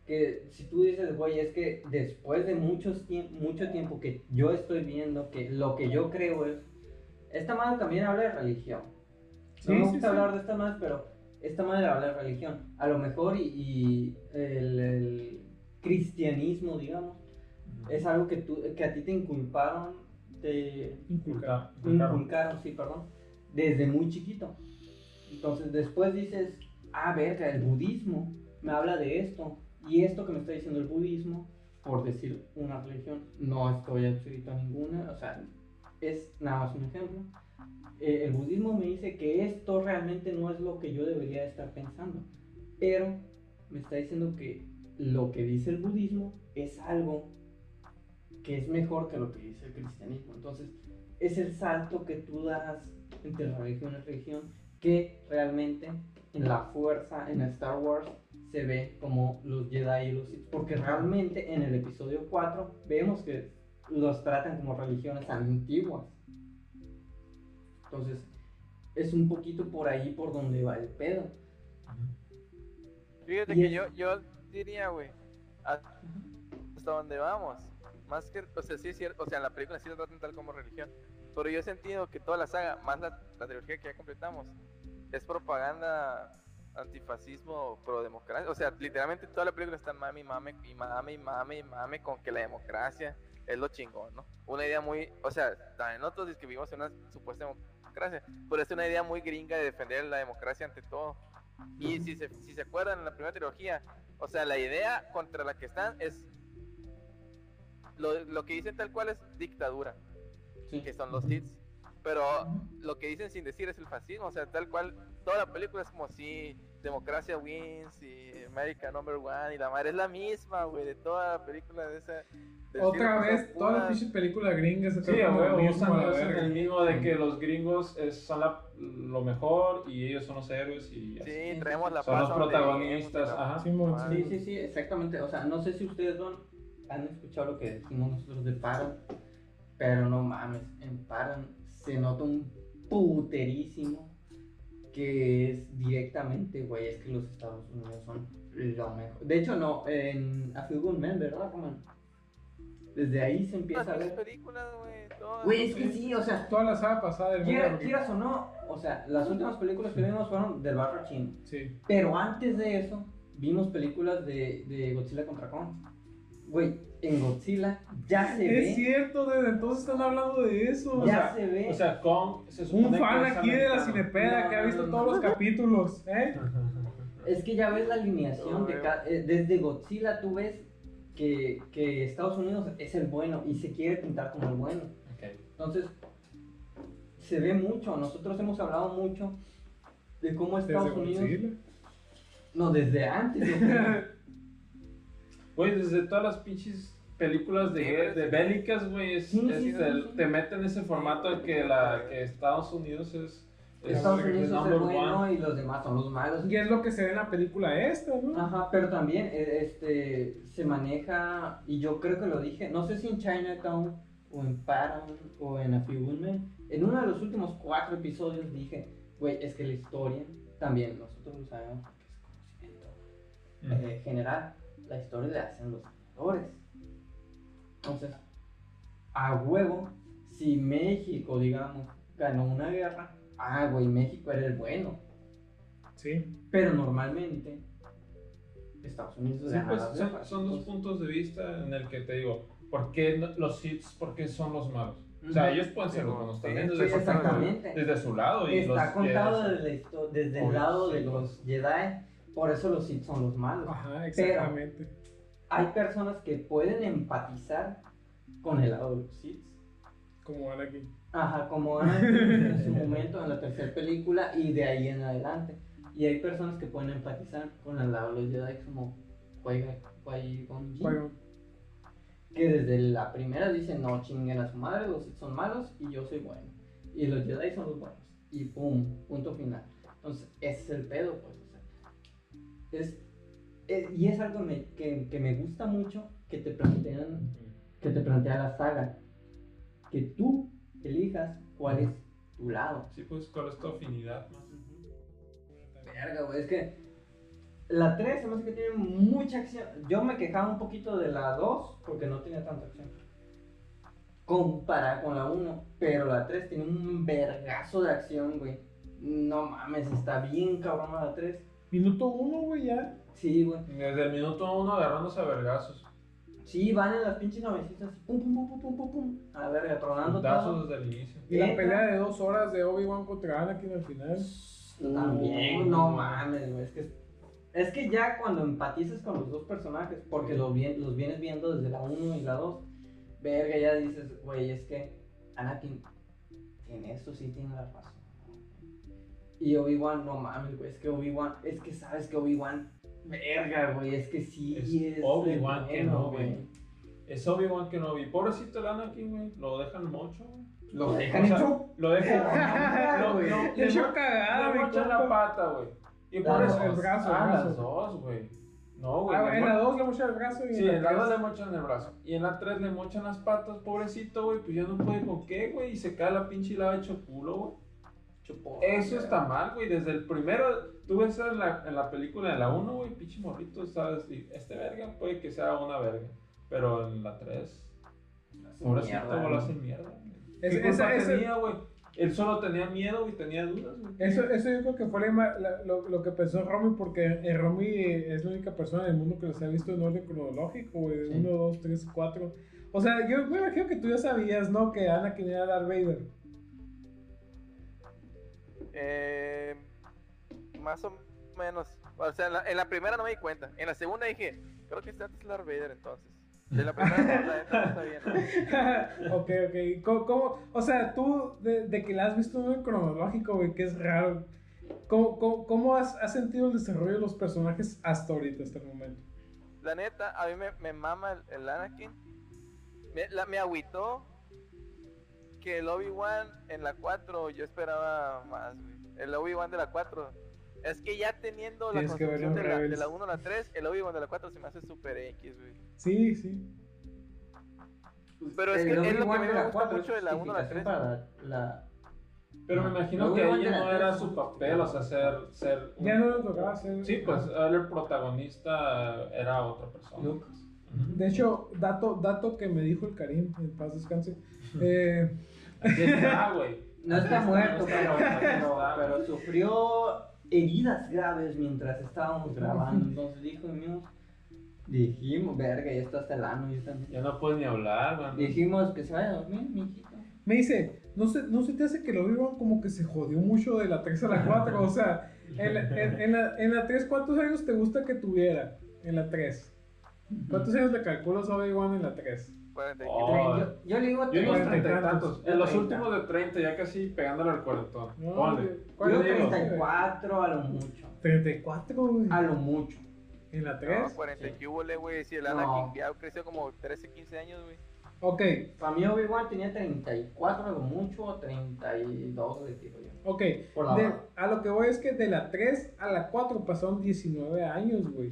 Que si tú dices, güey, es que después de muchos tiemp- mucho tiempo que yo estoy viendo que lo que yo creo es. Esta madre también habla de religión. Sí, no me sí, gusta sí. hablar de esta madre, pero esta madre habla de religión. A lo mejor y, y el, el cristianismo, digamos, es algo que, tú, que a ti te inculparon, te Inculcar. inculcaron, sí, perdón, desde muy chiquito. Entonces después dices, ah, verga, el budismo me habla de esto. Y esto que me está diciendo el budismo, por decir una religión, no estoy adscrito a ninguna, o sea, es nada más un ejemplo. Eh, el budismo me dice que esto realmente no es lo que yo debería estar pensando, pero me está diciendo que lo que dice el budismo es algo que es mejor que lo que dice el cristianismo. Entonces, es el salto que tú das entre religión y religión que realmente en la fuerza, en Star Wars, se ve como los Jedi y los Sith. Porque realmente en el episodio 4 vemos que los tratan como religiones antiguas. Entonces, es un poquito por ahí por donde va el pedo. Fíjate Y que es- yo, yo diría, güey, hasta donde vamos. Más que, o sea, sí es cierto, o sea, la película sí lo tratan tal como religión. Pero yo he sentido que toda la saga, más la, la trilogía que ya completamos, es propaganda antifascismo pro democracia. O sea, literalmente toda la película está mami, mame, y mame, y mame, y mame con que la democracia es lo chingón, ¿no? Una idea muy, o sea, también nosotros que vivimos en una supuesta democracia, pero es una idea muy gringa de defender la democracia ante todo. Y si se, si se acuerdan en la primera trilogía, o sea, la idea contra la que están es. Lo, lo que dicen tal cual es dictadura, Sí. que son los hits. Pero lo que dicen sin decir es el fascismo, o sea, tal cual. Toda la película es como si democracia wins y America number one y la madre es la misma, güey, de toda la película de esa. Otra vez, son todas las puras- pinches películas gringas se Sí, güey, la usan, el mismo de que los gringos es- son la- lo mejor y ellos son los héroes y así. Sí, traemos la Son paz los protagonistas, ajá. Sí, sí, sí, exactamente. O sea, no sé si ustedes han, han escuchado lo que decimos nosotros de Paran, pero no mames, en Paran se nota un puterísimo que es directamente, güey, es que los Estados Unidos son lo mejor. De hecho, no, en A Few Good Men, ¿verdad, Roman? Desde ahí se empieza a Todas las ver. películas, güey, es que sí, o sea, Toda la saga pasada del quiera- quieras o no, o sea, las últimas películas que vimos fueron del barrio chino. Sí. Pero antes de eso, vimos películas de, de Godzilla contra Kong. Güey, en Godzilla ya se Es ve. cierto, desde entonces están hablando de eso. O ya sea, se ve. O sea, Kong se supone Un fan es aquí de la cinepeda No, que ha no, visto no, todos los capítulos, ¿eh? es que ya ves la alineación No, de eh, Desde Godzilla tú ves que, que Estados Unidos es el bueno y se quiere pintar como el bueno. Entonces, se ve mucho. Nosotros hemos hablado mucho de cómo Desde Estados Unidos. Godzilla. No, desde antes. Güey, desde todas las pinches películas de, de sí. bélicas, güey, es- Sí, es- sí, te, sí, sí. te meten ese formato de que, la, que Estados Unidos es, es Estados Unidos es el bueno one. y los demás son los malos. Y es lo que se ve en la película esta, ¿no? Ajá, pero también eh, este, se maneja, y yo creo que lo dije, no sé si en Chinatown o en Paramount o en A Few Good Men, en uno de los últimos cuatro episodios dije, güey, es que la historia, también nosotros lo sabemos porque es conocimiento eh, general, la historia la hacen los actores. Entonces, a huevo, si México, digamos, ganó una guerra, ah, güey, México era el bueno. Sí. Pero normalmente Estados Unidos Sí, pues son, son dos puntos de vista en el que te digo, ¿por qué los hits, por qué son los malos? O sea, ellos pueden ser los buenos Sí, también sí, desde, su, exactamente. desde su lado. Y Está los contado Jedi- desde, desde el lado sí. de los Jedi, por eso los Sith son los malos. Ajá, exactamente. Hay personas que pueden empatizar con el lado de los Sith. Como Anakin. Ajá, como Anakin en su momento en la tercera película y de ahí en adelante. Y hay personas que pueden empatizar con el lado de los Jedi como Qui-Gon que desde la primera dicen no chinguen a su madre, los Sith son malos y yo soy bueno. Y los Jedi son los buenos. Y pum, punto final. Me- que, que me gusta mucho que te plantean, que te plantea la saga. Que tú elijas cuál es tu lado. Sí, pues, ¿cuál es tu afinidad? más? Verga, güey, es que la 3 se me hace que tiene mucha acción. Yo me quejaba un poquito de la 2 porque no tenía tanta acción. Comparada con la 1, pero la 3 tiene un vergazo de acción, güey. No mames, está bien cabrón la 3. Minuto uno, güey, ya. Sí, güey. Desde el minuto uno agarrándose a vergazos. Sí, van en las pinches navecitas así, pum, pum, pum, pum, pum, pum. A ver, tronando todo. desde el inicio. Y la pelea de dos horas de Obi-Wan contra Anakin al final. También, no mames, güey. Es que, es que ya cuando empatizas con los dos personajes, porque los, vien- los vienes viendo desde la 1 y la 2, verga, ya dices, güey, es que Anakin en esto sí tiene la razón. Y Obi-Wan, no mames, güey, es que Obi-Wan, es que sabes que Obi-Wan, verga, güey, es que sí Es es, Obi-Wan Kenobi. güey. Es Obi-Wan Kenobi. Pobrecito el Anakin, güey. Lo dejan mocho, güey. Lo dejan O sea, hecho Lo dejan. Ah, güey. Le le echó mo- cagada, le mochan compa. la pata, güey. Y por eso. El brazo, el ah, brazo. las dos, güey. No, güey. Ah, le en la 2 le mocha el brazo y Sí, en la tres- 2 le mochan el brazo. Y en la 3 le mochan las patas, pobrecito, güey. Pues ya no puede con qué, güey. Y se cae la pinche lava hecho culo, güey. Chupó, Eso güey. está mal, güey. Desde el primero, tú ves en la, en la película de la 1, güey, pinche morrito, ¿sabes? Y este verga puede que sea una verga. Pero en la 3, pobrecito, Mierda, güey, lo hacen mierda. Es- ¿Qué culpa esa- esa- tenía, güey? Él solo tenía miedo y tenía dudas, güey. Eso, eso yo creo que fue la la- lo, lo que pensó Romy, porque eh, Romy es la única persona en el mundo que los ha visto en orden cronológico, güey. Sí. 1, 2, 3, 4. O sea, yo me imagino que tú ya sabías, ¿no? Que Anakin era Darth Vader. Eh, más o menos. O sea, en la, en la primera no me di cuenta. En la segunda dije, creo que está antes Darth Vader entonces. En la primera no, la no está bien. ok, ok. ¿Cómo, cómo- o sea, tú, de, de que la has visto en cronológico, güey, que es raro. ¿Cómo, cómo, cómo has, has sentido el desarrollo de los personajes hasta ahorita, hasta el momento? La neta, a mí me, me mama el, el Anakin. Me, la, me agüitó que el Obi-Wan en la 4 yo esperaba más, güey. El Obi-Wan de la 4. Es que ya teniendo la construcción de la, de la 1 a la 3, el Obi-Wan de la 4 se me hace super X, güey. Sí, sí. Pero es El que es lo que me gusta cuatro mucho de la es 1 a la justificación 3. para la- Pero me No, imagino que iban ahí de la no era su papel, o sea, ser. ser un- Ya no le tocaba hacer. Sí, pues el protagonista era otra persona. Ujú. De hecho, dato, dato que me dijo el Karim, en paz descanse. Eh, Aquí está, güey. No está muerto, pero, pero, está. pero sufrió heridas graves mientras estábamos grabando. Entonces dijimos, dijimos, verga, ya está hasta el ano. Ya está- Ya no puedes ni hablar, güey. Dijimos que se vaya a dormir, mijito. me dice, ¿no se, ¿no se te hace que lo vivan como que se jodió mucho de la 3 a la 4? O sea, en la, en, en la, en la 3, ¿cuántos años te gusta que tuviera? En la 3. ¿Cuántos años le calculas a Obi-Wan en la 3? 40 Oh. Yo, yo le digo Yo digo Cuarenta y treinta y tantos. En los 30. últimos de 30, ya casi pegándole al cuarentón. No, Ponle. yo- yo ¿cuál Yo digo digo, 34 a lo mucho. 34, güey. A lo mucho. En la No, 3. 40 Sí. que hubo, güey. Si el No. Anakin ya creció como 13, 15 años, güey. Ok, Para mí Obi-Wan tenía 34 a lo mucho, o 32 le tiro yo. ok. Por la De- a lo que voy es que de la 3 a la 4 pasaron 19 años, güey.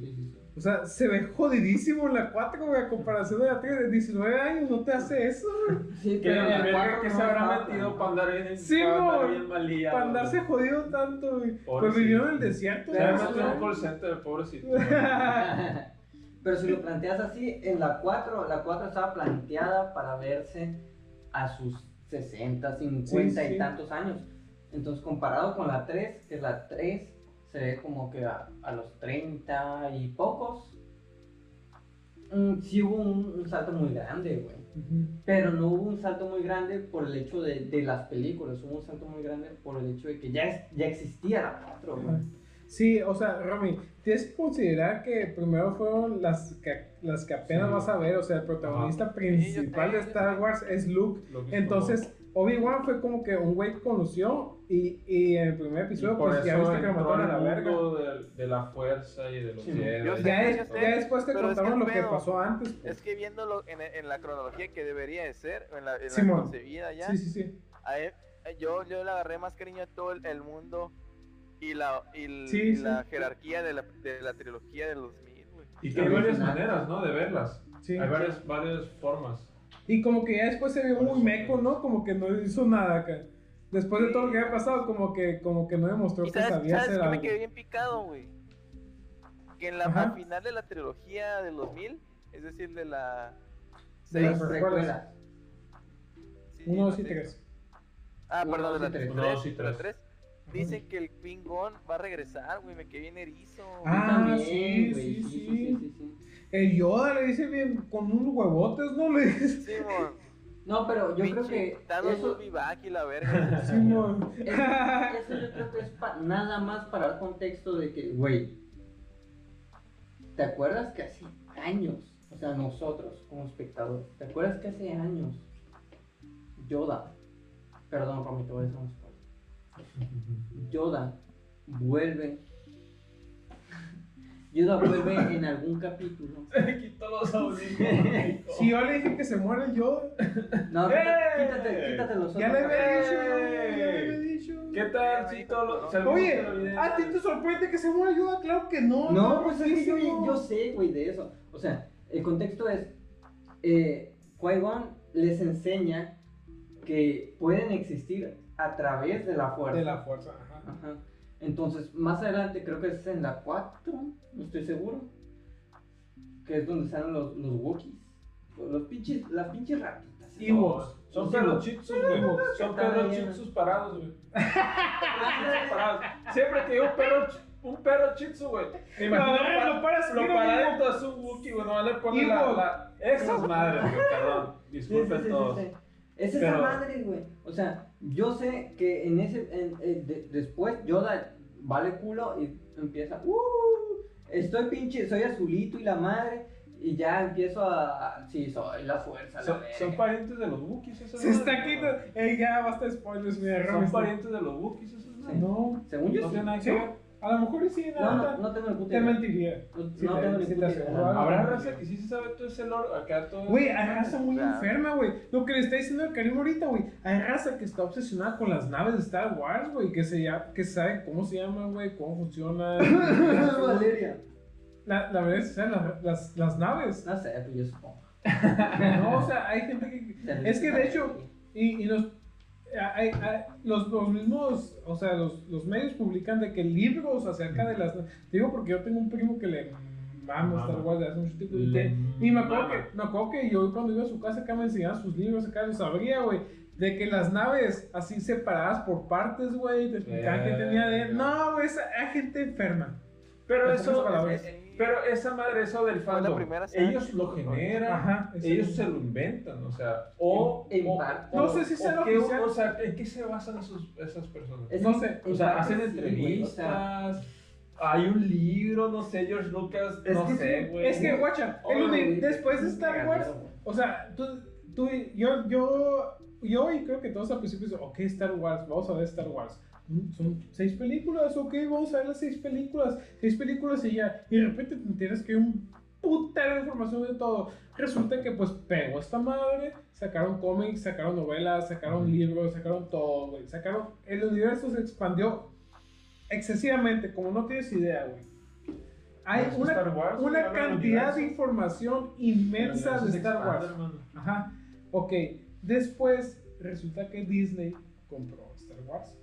O sea, se ve jodidísimo en la 4, güey, a comparación de la 3 de 19 años, no te hace eso, güey. Sí, ¿Qué, pero la verga cuatro que no se habrá metido para andar bien, Sí, para andar? Para andarse jodido tanto, güey. Pues vivió en el desierto, Se Pero ha metido un call center, pobrecito. Pero si lo planteas así, en la 4, la 4 estaba planteada para verse a sus 60, 50 Sí, sí. y tantos años. Entonces, comparado con la 3, que la 3 se ve como que a, a los 30 y pocos, mm, sí hubo un, un salto muy grande, güey. Ujú. Pero no hubo un salto muy grande por el hecho de, de las películas, hubo un salto muy grande por el hecho de que ya, es- ya existía la 4, güey. Sí, o sea, Romy, tienes que considerar que primero fueron las que, las que apenas Sí. vas a ver, o sea, el protagonista principal sé, de yo Star. Wars es Luke. Entonces, Obi-Wan fue como que un güey que conoció y, y en el primer episodio, pues ya viste que lo mataron a la verga. mundo de, de la fuerza y de los Sí. Ya, es- ya después te pero es que contaron lo que pasó antes. pues. Es que viéndolo en, en la cronología que debería de ser, en la, en la Simón. concebida ya, Sí, sí, sí. a él- yo, yo le agarré más cariño a todo el, el mundo y la, y, Sí, y sí. la jerarquía de la, de la trilogía de los mil, güey. Y que hay varias maneras, ¿no? De verlas. sí. Hay varias, varias formas. Y como que ya después se vio muy meco, ¿no? Como que no hizo nada acá. Después de todo lo que había pasado, como que, como que no demostró ¿Y que sabes, sabía sabes hacer que me algo. quedé bien picado, güey? Que en la Ajá. al final de la trilogía del 2000, es decir, de la De las sí, Uno, dos y seis. tres. Ah, Uno, perdón, de y la tres. 3. Uno, dos y tres. Dicen que el Klingon va a regresar, güey. Me quedé bien erizo. Ah, También, sí, güey, sí, sí. sí, sí, sí. El Yoda le dice bien, con unos huevotes, ¿no? Le dice. Simón. No, pero yo creo que Thanos eso, y la verga. Simón. eso, eso yo creo que es pa- nada más para dar contexto de que, güey, ¿te acuerdas que hace años, o sea, nosotros como espectadores, ¿te acuerdas que hace años Yoda, perdón, Romy, te voy a decir un spoiler. Yoda vuelve, Yoda vuelve en algún capítulo. Se quitó los audífonos. Si yo le dije que se muere el Yoda, No, ¡Eh! quítate, quítate los ya le había dicho, ya le había dicho. ¿Qué tal, Chito? Lo- Oye? ¿a ti te sorprende que se muera Yoda? Claro que no. No, no, pues es que yo, yo sé, güey, de eso. O sea, el contexto es, eh, Qui-Gon les enseña que pueden existir a través de la fuerza. De la fuerza, ajá. Ajá. Entonces, más adelante, creo que es en la 4, no estoy seguro, que es donde salen los, los Wookiees. Los pinches, las pinches ratitas. Son Sí, perochitsus, güey. Son Están perochitsus parados, güey. Siempre que digo un perro, un perro chitsu, güey. Me imagino para- lo paras, Lo paradito a su Wookiee, güey. No le pone la, la. Esas madres, güey. Perdón. Sí, sí, Disculpen sí, sí, todos. sí. Es esa Pero- madre, güey. O sea, yo sé que en ese. en- eh, de- después Yoda vale culo y empieza. "Uh, estoy pinche, soy azulito y la madre. Y ya empiezo a. Sí, soy la fuerza. la Son, parientes de los Wookiees, esas Se está quitando. Ey, ya basta de spoilers, mira, Son parientes de los Wookiees, esas madres. No, Según yo No sí. tiene a lo mejor sí, No, nada. no, no tengo ni puta Te mentiría. No, Sí, no te- tengo puta aseguro. idea. Habrá raza que sí se sabe todo ese lore acá todo. Güey, hay raza muy Claro. enferma, güey. Lo que le está diciendo el Karim ahorita, güey. Hay raza que está obsesionada con las naves de Star Wars, güey. Que, se ya, que sabe cómo se llaman, güey, cómo funcionan. Valeria. la, la verdad es que saben las, las, las naves. No sé, pues yo supongo. No, o sea, hay gente que. Es que de hecho, y, y los, hay- hay- los, los mismos, o sea, los, los medios publican de que libros acerca de las. Te digo porque yo tengo un primo que le mama Star Wars de hace mucho tiempo. Y, te- y me, acuerdo que, me acuerdo que yo cuando iba a su casa acá me enseñaba sus libros, acá lo sabría, güey. De que las naves así separadas por partes, güey, te explicaban que tenía de. No, güey, esa- gente enferma. Pero eso, palabras. Pero esa madre, eso del fandom, primera ellos lo generan, Ajá, ellos se lo inventan, o sea, o... En o- parte. No sé si sea o lo qué- oficial. O sea, ¿en qué se basan esos, esas personas? Es no sé, en O sea, hacen sí, entrevistas, hay un libro, no sé, George Lucas, Es no que sé, güey. Es que, guacha, el después de Star Wars. O sea, tú, tú, yo, yo, yo y creo que todos al principio dicen, ok, Star Wars, vamos a ver Star Wars. Son seis películas, ok, vamos a ver las seis películas. Seis películas y ya. Y de repente te enteras que hay un putero de información de todo. Resulta que pues pegó esta madre, sacaron cómics, sacaron novelas, sacaron libros, sacaron todo, güey. Sacaron, el universo se expandió excesivamente, como no tienes idea, güey. Hay una, Star Wars, una cantidad de información inmensa de Star Wars. hermano. Ajá. Ok. Después resulta que Disney compró Star Wars.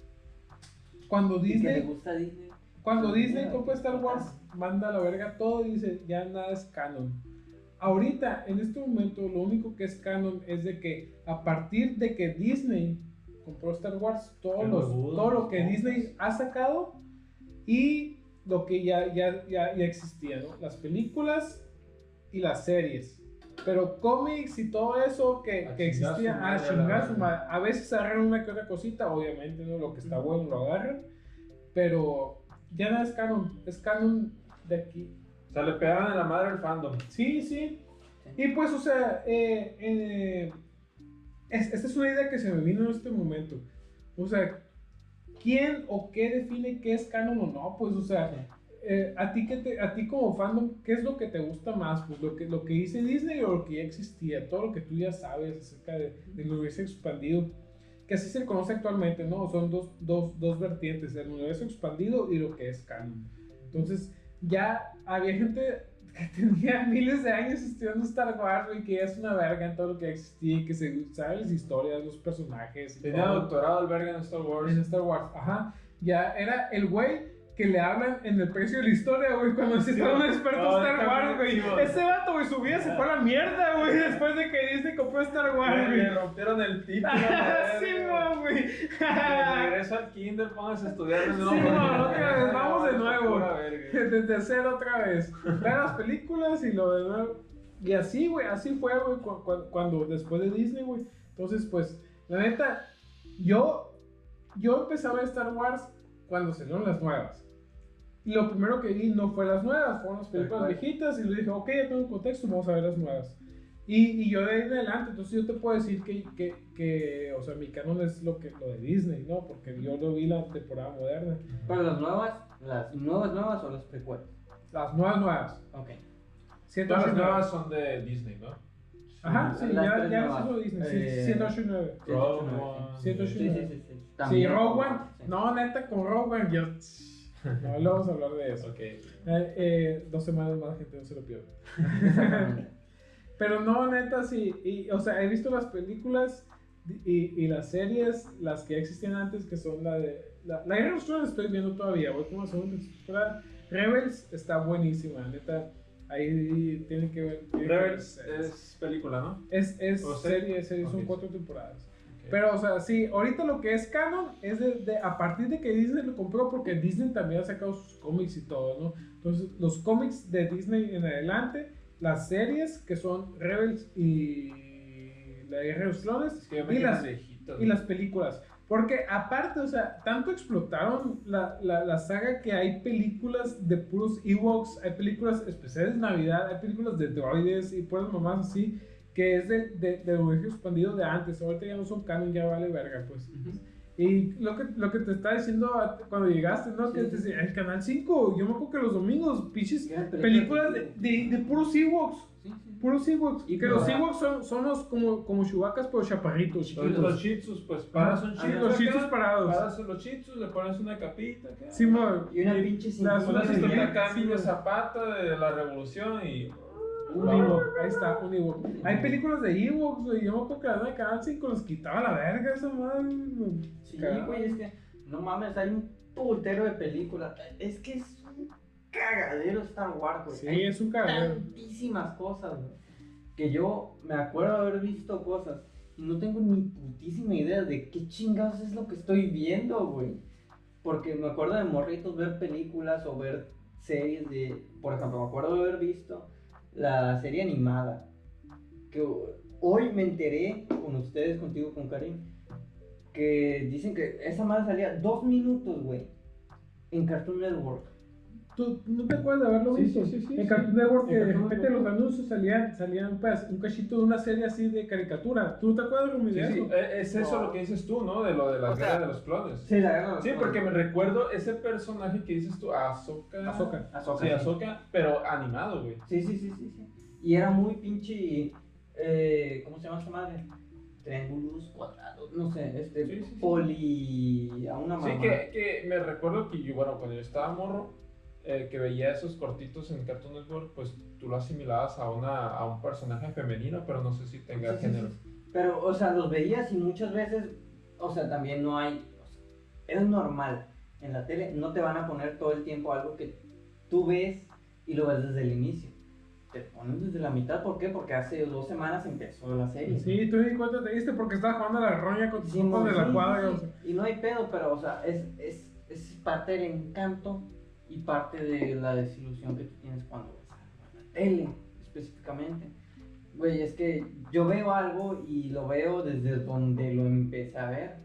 Cuando ¿Y que le Disney, gusta Disney? cuando Disney mira, compró Star Wars, manda a la verga todo y dice, ya nada es canon. Ahorita, en este momento, lo único que es canon es de que a partir de que Disney compró Star Wars, todos los, huevudos, todo lo los que. Disney ha sacado y lo que ya, ya, ya, ya existía, ¿no? Las películas y las series. Pero cómics y todo eso que, A que existía, a chingar su madre. A veces agarran una que otra cosita, obviamente, ¿no? Lo que está bueno lo agarran. Pero ya no es canon, es canon de aquí. O sea, le pegaban en la madre al fandom. Sí, sí. Y pues, o sea, eh, eh, es- esta es una idea que se me vino en este momento. O sea, ¿quién o qué define qué es canon o no? Pues, o sea, eh, a ti que te, a ti como fandom, ¿qué es lo que te gusta más? Pues lo que, lo que dice Disney o lo que ya existía, todo lo que tú ya sabes acerca de, del universo expandido, que así se conoce actualmente, ¿no? Son dos, dos, dos vertientes, el universo expandido y lo que es canon. Entonces, ya había gente que tenía miles de años estudiando Star Wars, güey, que es una verga en todo lo que existía, y que se sabe las historias, los personajes. y Tenía doctorado el verga en Star Wars. En Star Wars, ajá. Ya era el güey que le hablan en el precio de la historia, güey, cuando se Sí, estaba un experto No, Star Wars, güey. Ese vato, güey, su vida se fue a la mierda, güey, después de que Disney compró Star Wars, güey. le rompieron el título. sí, güey. Regreso al kinder, pónganse a estudiar. Sí, no, otra vez, vamos de nuevo. Desde cero otra vez. Ver las películas y lo de nuevo. Y así, güey, así fue, güey, cu- cu- cuando, después de Disney, güey. Entonces, pues, la neta, yo, yo empecé a ver Star Wars cuando salieron las nuevas. Y lo primero que vi no fue las nuevas, fueron las películas viejitas. Y le dije, ok, ya tengo contexto, vamos a ver las nuevas. Y, y yo de ahí en adelante, entonces yo te puedo decir que, que, que, o sea, mi canon es lo, que, lo de Disney, ¿no? Porque yo lo vi la temporada moderna. Pero las nuevas, las nuevas nuevas o las precuelas. Las nuevas, nuevas. Ok. Siento Todas las nuevas son de Disney, ¿no? Ajá, sí, Las ya, ya es eso Disney. Sí, Eh, 189. Rogue 189, One. 189. Sí, sí, sí. sí. Sí, También Rogue One. sí. No, neta, con Rogue One yo. No le vamos a hablar de eso. Ok. Eh, eh, dos semanas más, gente, no se lo pierda. Exactamente. Pero no, neta, sí. Y, o sea, he visto las películas y, y las series, las que existían antes, que son la de. La, la Guerra de los Tronos estoy viendo todavía. Voy como a segunda temporada. Rebels está buenísima, neta. Ahí tienen que ver. Rebels es película, ¿no? Es, es ¿O serie? serie, serie, son cuatro temporadas. Pero, o sea, sí, ahorita lo que es canon es de, de- a partir de que Disney lo compró, porque Disney también ha sacado sus cómics y todo, ¿no? Entonces, los cómics de Disney en adelante, las series que son Rebels y La Guerra de los Clones, y, las, y las películas. Porque aparte, o sea, tanto explotaron la, la, la saga que hay películas de puros Ewoks, hay películas especiales de Navidad, hay películas de droides y puras mamás así, que es de, de, del universo expandido de antes. Ahorita ya no son canon, ya vale verga, pues. Y lo que, lo que te estaba diciendo cuando llegaste, ¿no? Que Sí. te decía, el canal 5, yo me acuerdo que los domingos, pinches Eran películas de, de, de puros Ewoks. Sí, sí. Puros Ewoks. Y que los Ewoks son, son los como, como chubacas, pero chaparritos, Los, chiquitos. los shih tzus, pues paras un shih los shih parados. Paras los shih le pones una capita. Sí, mo- Y una pinche Las- Una. Zapata de la revolución y... Un Ewok, ahí está, un Ewok. Hay películas de Ewoks, güey. Yo me acuerdo que la de Canal 5 los quitaba la verga esa madre. Sí, güey, es que no mames, hay un putero de películas. Es que es un cagadero Star Wars, güey. Sí, Hay es un cagadero. tantísimas cosas, güey. Que yo me acuerdo de haber visto cosas y no tengo ni putísima idea de qué chingados es lo que estoy viendo, güey. Porque me acuerdo de morritos ver películas o ver series de. Por ejemplo, me acuerdo de haber visto la serie animada. Que hoy me enteré con ustedes, contigo, con Karim, que dicen que esa madre salía dos minutos, güey, en Cartoon Network. ¿Tú no te acuerdas de haberlo Sí, visto? sí, sí, sí, en sí. Cartoon Network, que de repente los anuncios salían, salían pues, un cachito de una serie así de caricatura. ¿Tú te acuerdas, Rumi, Sí, de sí, eso? eh, es eso No. lo que dices tú, ¿no? De lo de la O sea, de los clones. Sí, la guerra de los Sí, porque me recuerdo ese personaje que dices tú, Ahsoka. Ahsoka. Ahsoka, Sí, sí. Ahsoka, pero animado, güey. Sí, sí, sí, sí, sí. Y era muy pinche. Eh, ¿Cómo se llama esta madre? Triángulos, cuadrados, no sé, este. Sí, sí, sí. Poli. a una mamá. Sí, que, que me recuerdo que yo, bueno, cuando yo estaba morro, eh, que veía esos cortitos en Cartoon Network, pues tú lo asimilabas a, una, a un personaje femenino, pero no sé si tenga Sí, sí, género. sí. Pero, o sea, los veías y muchas veces, o sea, también no hay. o sea, es normal. En la tele no te van a poner todo el tiempo algo que tú ves y lo ves desde el inicio. Te ponen desde la mitad, ¿por qué? Porque hace dos semanas empezó la serie. Sí, tú ni cuenta te diste porque estabas jugando a la roña con tus Sí, compas de la sí, cuadra. sí, o sí. sea. Y no hay pedo, pero, o sea, es, es, es parte del encanto y parte de la desilusión que tú tienes cuando ves la tele, específicamente. Güey, es que yo veo algo y lo veo desde donde lo empecé a ver.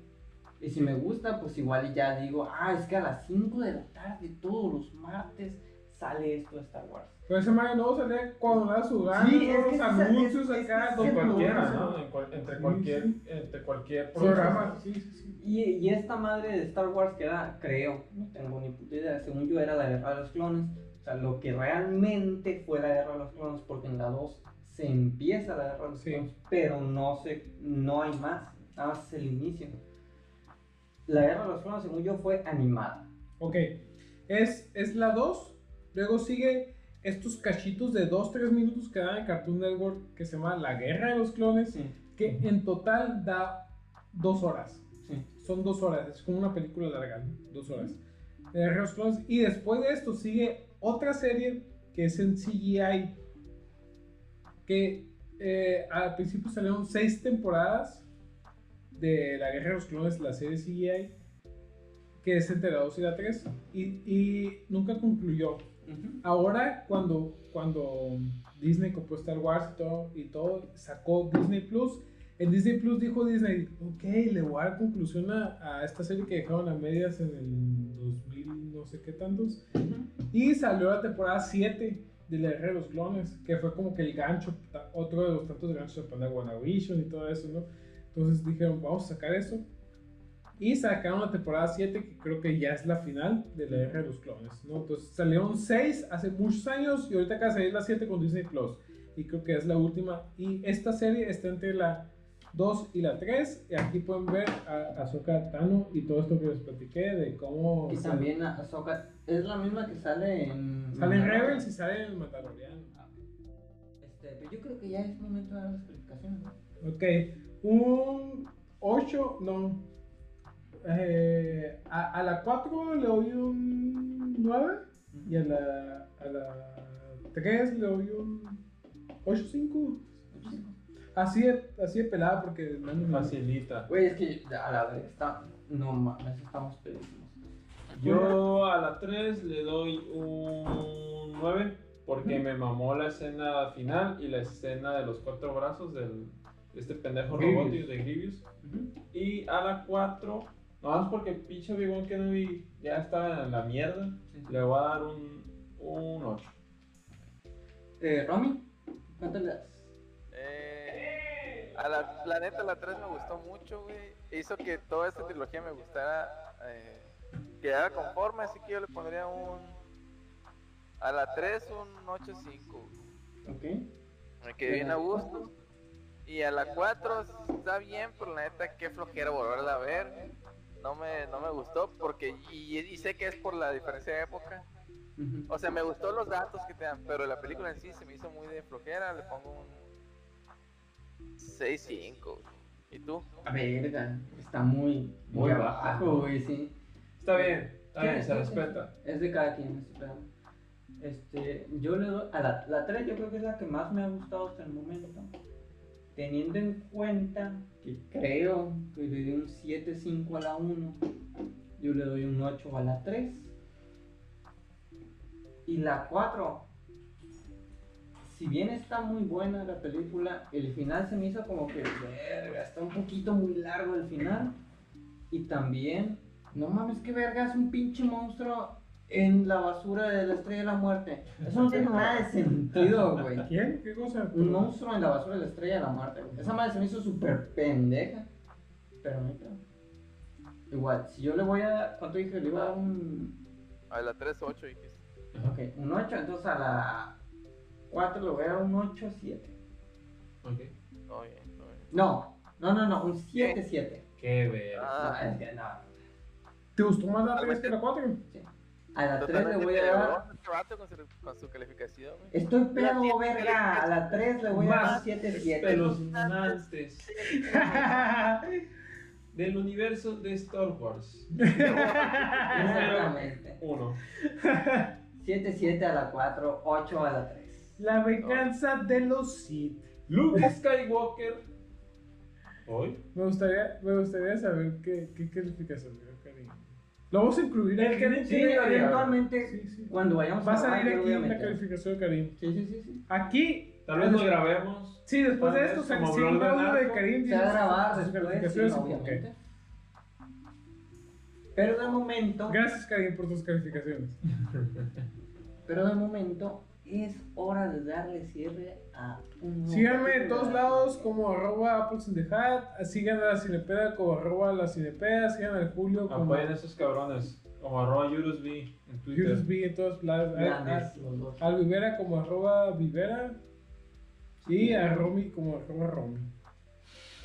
Y si me gusta, pues igual ya digo, ah, es que a las 5 de la tarde, todos los martes, sale esto de Star Wars. Pero ese mayo no salía cuando era sudando, Sí, es los que es- anuncios es- acá. es cualquiera, eso. ¿no? En cual- entre, Sí, cualquier, sí. entre cualquier Programa, sí, sí, sí. Y, y esta madre de Star Wars que era, creo, no tengo ni puta idea, según yo era la guerra de los clones. O sea, lo que realmente fue la guerra de los clones, porque en la 2 se empieza la guerra de los Sí. clones, pero no, se, no hay más, nada más es el inicio. La guerra de los clones, según yo, fue animada. Ok, es, es la 2, luego sigue estos cachitos de 2-3 minutos que dan en Cartoon Network que se llama La Guerra de los Clones, Sí. que en total da dos horas. Sí. Son dos horas, es como una película larga, ¿no? dos horas. La Guerra de los Clones. Y después de esto sigue otra serie que es en CGI, que eh, al principio salieron seis temporadas de La Guerra de los Clones, la serie CGI, que es entre la 2 y la 3, y, y nunca concluyó. Ujú. Ahora, cuando, cuando Disney compró Star Wars y todo, y todo, sacó Disney Plus, en Disney Plus dijo Disney, ok, le voy a dar conclusión a, a esta serie que dejaron a medias en el 2000, no sé qué tantos, y salió la temporada 7 de la Guerra de los Clones, que fue como que el gancho, otro de los tantos ganchos de Panda WandaVision y todo eso, ¿no? Entonces dijeron, vamos a sacar eso. Y sacaron la temporada 7, que creo que ya es la final de la Guerra de los Clones, ¿no? Entonces salieron 6 hace muchos años y ahorita acaba de salir la 7 con Disney Plus. Y creo que es la última. Y esta serie está entre la 2 y la 3. Y aquí pueden ver a Ahsoka Tano y todo esto que les platiqué de cómo... Y también Ahsoka es la misma que sale en. Sale en Mandalorian. Rebels y sale en el Mandaloriano. Este, pero yo creo que ya es momento de dar las calificaciones, ¿no? Ok, un 8, no. Eh, a, a la 4 le doy un 9 y a la, a la 3 le doy un 8-5. Así de, así de pelada porque no me Facilita. Güey, es que a la vez está. No mames, estamos pedísimos. Yo a la 3 le doy un 9 porque me mamó la escena final y la escena de los cuatro brazos del, de este pendejo Grievous. robótico de Grievous. Y a la 4, nada más porque pinche Obi-Wan Kenobi ya estaba en la mierda, le voy a dar un, un 8. Eh, Romy, ¿cuánto le das? Eh, a la, la neta, la 3 me gustó mucho, güey. Hizo que toda esta trilogía me gustara. Eh, quedara conforme, así que yo le pondría un. A la 3 un 8.5. Ok. Me quedé bien a gusto. Y a la 4 está bien, pero la neta, qué flojera volverla a ver. No me, no me gustó porque. Y, y sé que es por la diferencia de época. O sea, me gustó los datos que te dan, pero la película en sí se me hizo muy de flojera. Le pongo un 6.5. ¿Y tú? A verga, está muy, muy abajo, bajo. güey, sí. Está bien, está bien, se respeta. Es de cada quien, este. Este, yo le doy a la, la 3, yo creo que es la que más me ha gustado hasta el momento. Teniendo en cuenta que creo que le di un 7.5 a la 1, yo le doy un 8 a la 3. Y la 4, si bien está muy buena la película, el final se me hizo como que, verga, está un poquito muy largo el final. Y también, no mames, que verga, es un pinche monstruo en la basura de la estrella de la muerte. Eso no tiene nada de sentido, güey. ¿Quién? ¿Qué cosa? Un monstruo en la basura de la estrella de la muerte. güey. Esa madre se me hizo súper pendeja. Pero pedo. Igual, si yo le voy a dar, ¿cuánto dije? Le iba a dar un. A la 3, 8 dijiste. Ok, un 8, entonces a la 4 le voy a dar un 8, 7. Ok. No, bien, no, bien. No, no, no, no, un 7, 7. Qué ver. No, Ah, es que no. ¿Te gustó más la 3 que la 4? A la 3 le voy a dar. con su, calificación, güey. Estoy pedo, verga. A la 3 le voy a dar Más 7, 7. Espeluznantes del universo de Star Wars. Exactamente. 1. 7, 7 a la 4, 8 a la 3. La venganza de los Sith. Luke Skywalker. Hoy. Me gustaría, me gustaría saber qué, qué calificación dio Karim. Lo vamos a incluir El. Karim Sí, eventualmente, Sí, sí. cuando vayamos Va a grabar, salir aquí la calificación de Karim. Sí, sí, sí, sí. Aquí. Tal vez lo grabemos. Sí, después de esto, se un blog de. Karim. Se va a grabar después, obviamente. Pero de momento, Gracias, Karim, por tus calificaciones. pero de momento es hora de darle cierre a un Síganme en todos lados como arroba Apples in the Hat. Sigan a la Cinepeda como arroba la Cinepeda. Sigan al Julio como Apoyen a esos cabrones. Como arroba Yurusb en Twitter. Yurus B en todas lados. Grandes. Al Vivera como arroba Vivera. Y a Romy como arroba Romy.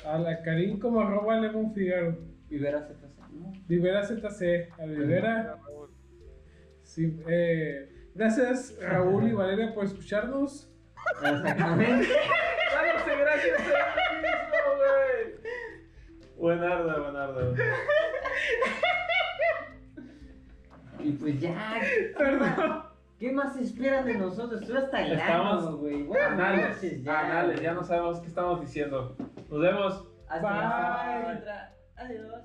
A la Karim como arroba Lemon Figaro. Vivera ZC, ¿no? Vivera ZC. Al Vivera. Sí, eh, Gracias Raúl y Valeria por escucharnos. Exactamente. Dándose gracias a él mismo, güey. Buenarda, buenarda. Y pues ya. Perdón. ¿Qué más esperan de nosotros? Tú hasta el Estamos ano, güey. Buenas Anales, ya. anales, ya no sabemos qué estamos diciendo. Nos vemos. Hasta la Bye. otra. Adiós.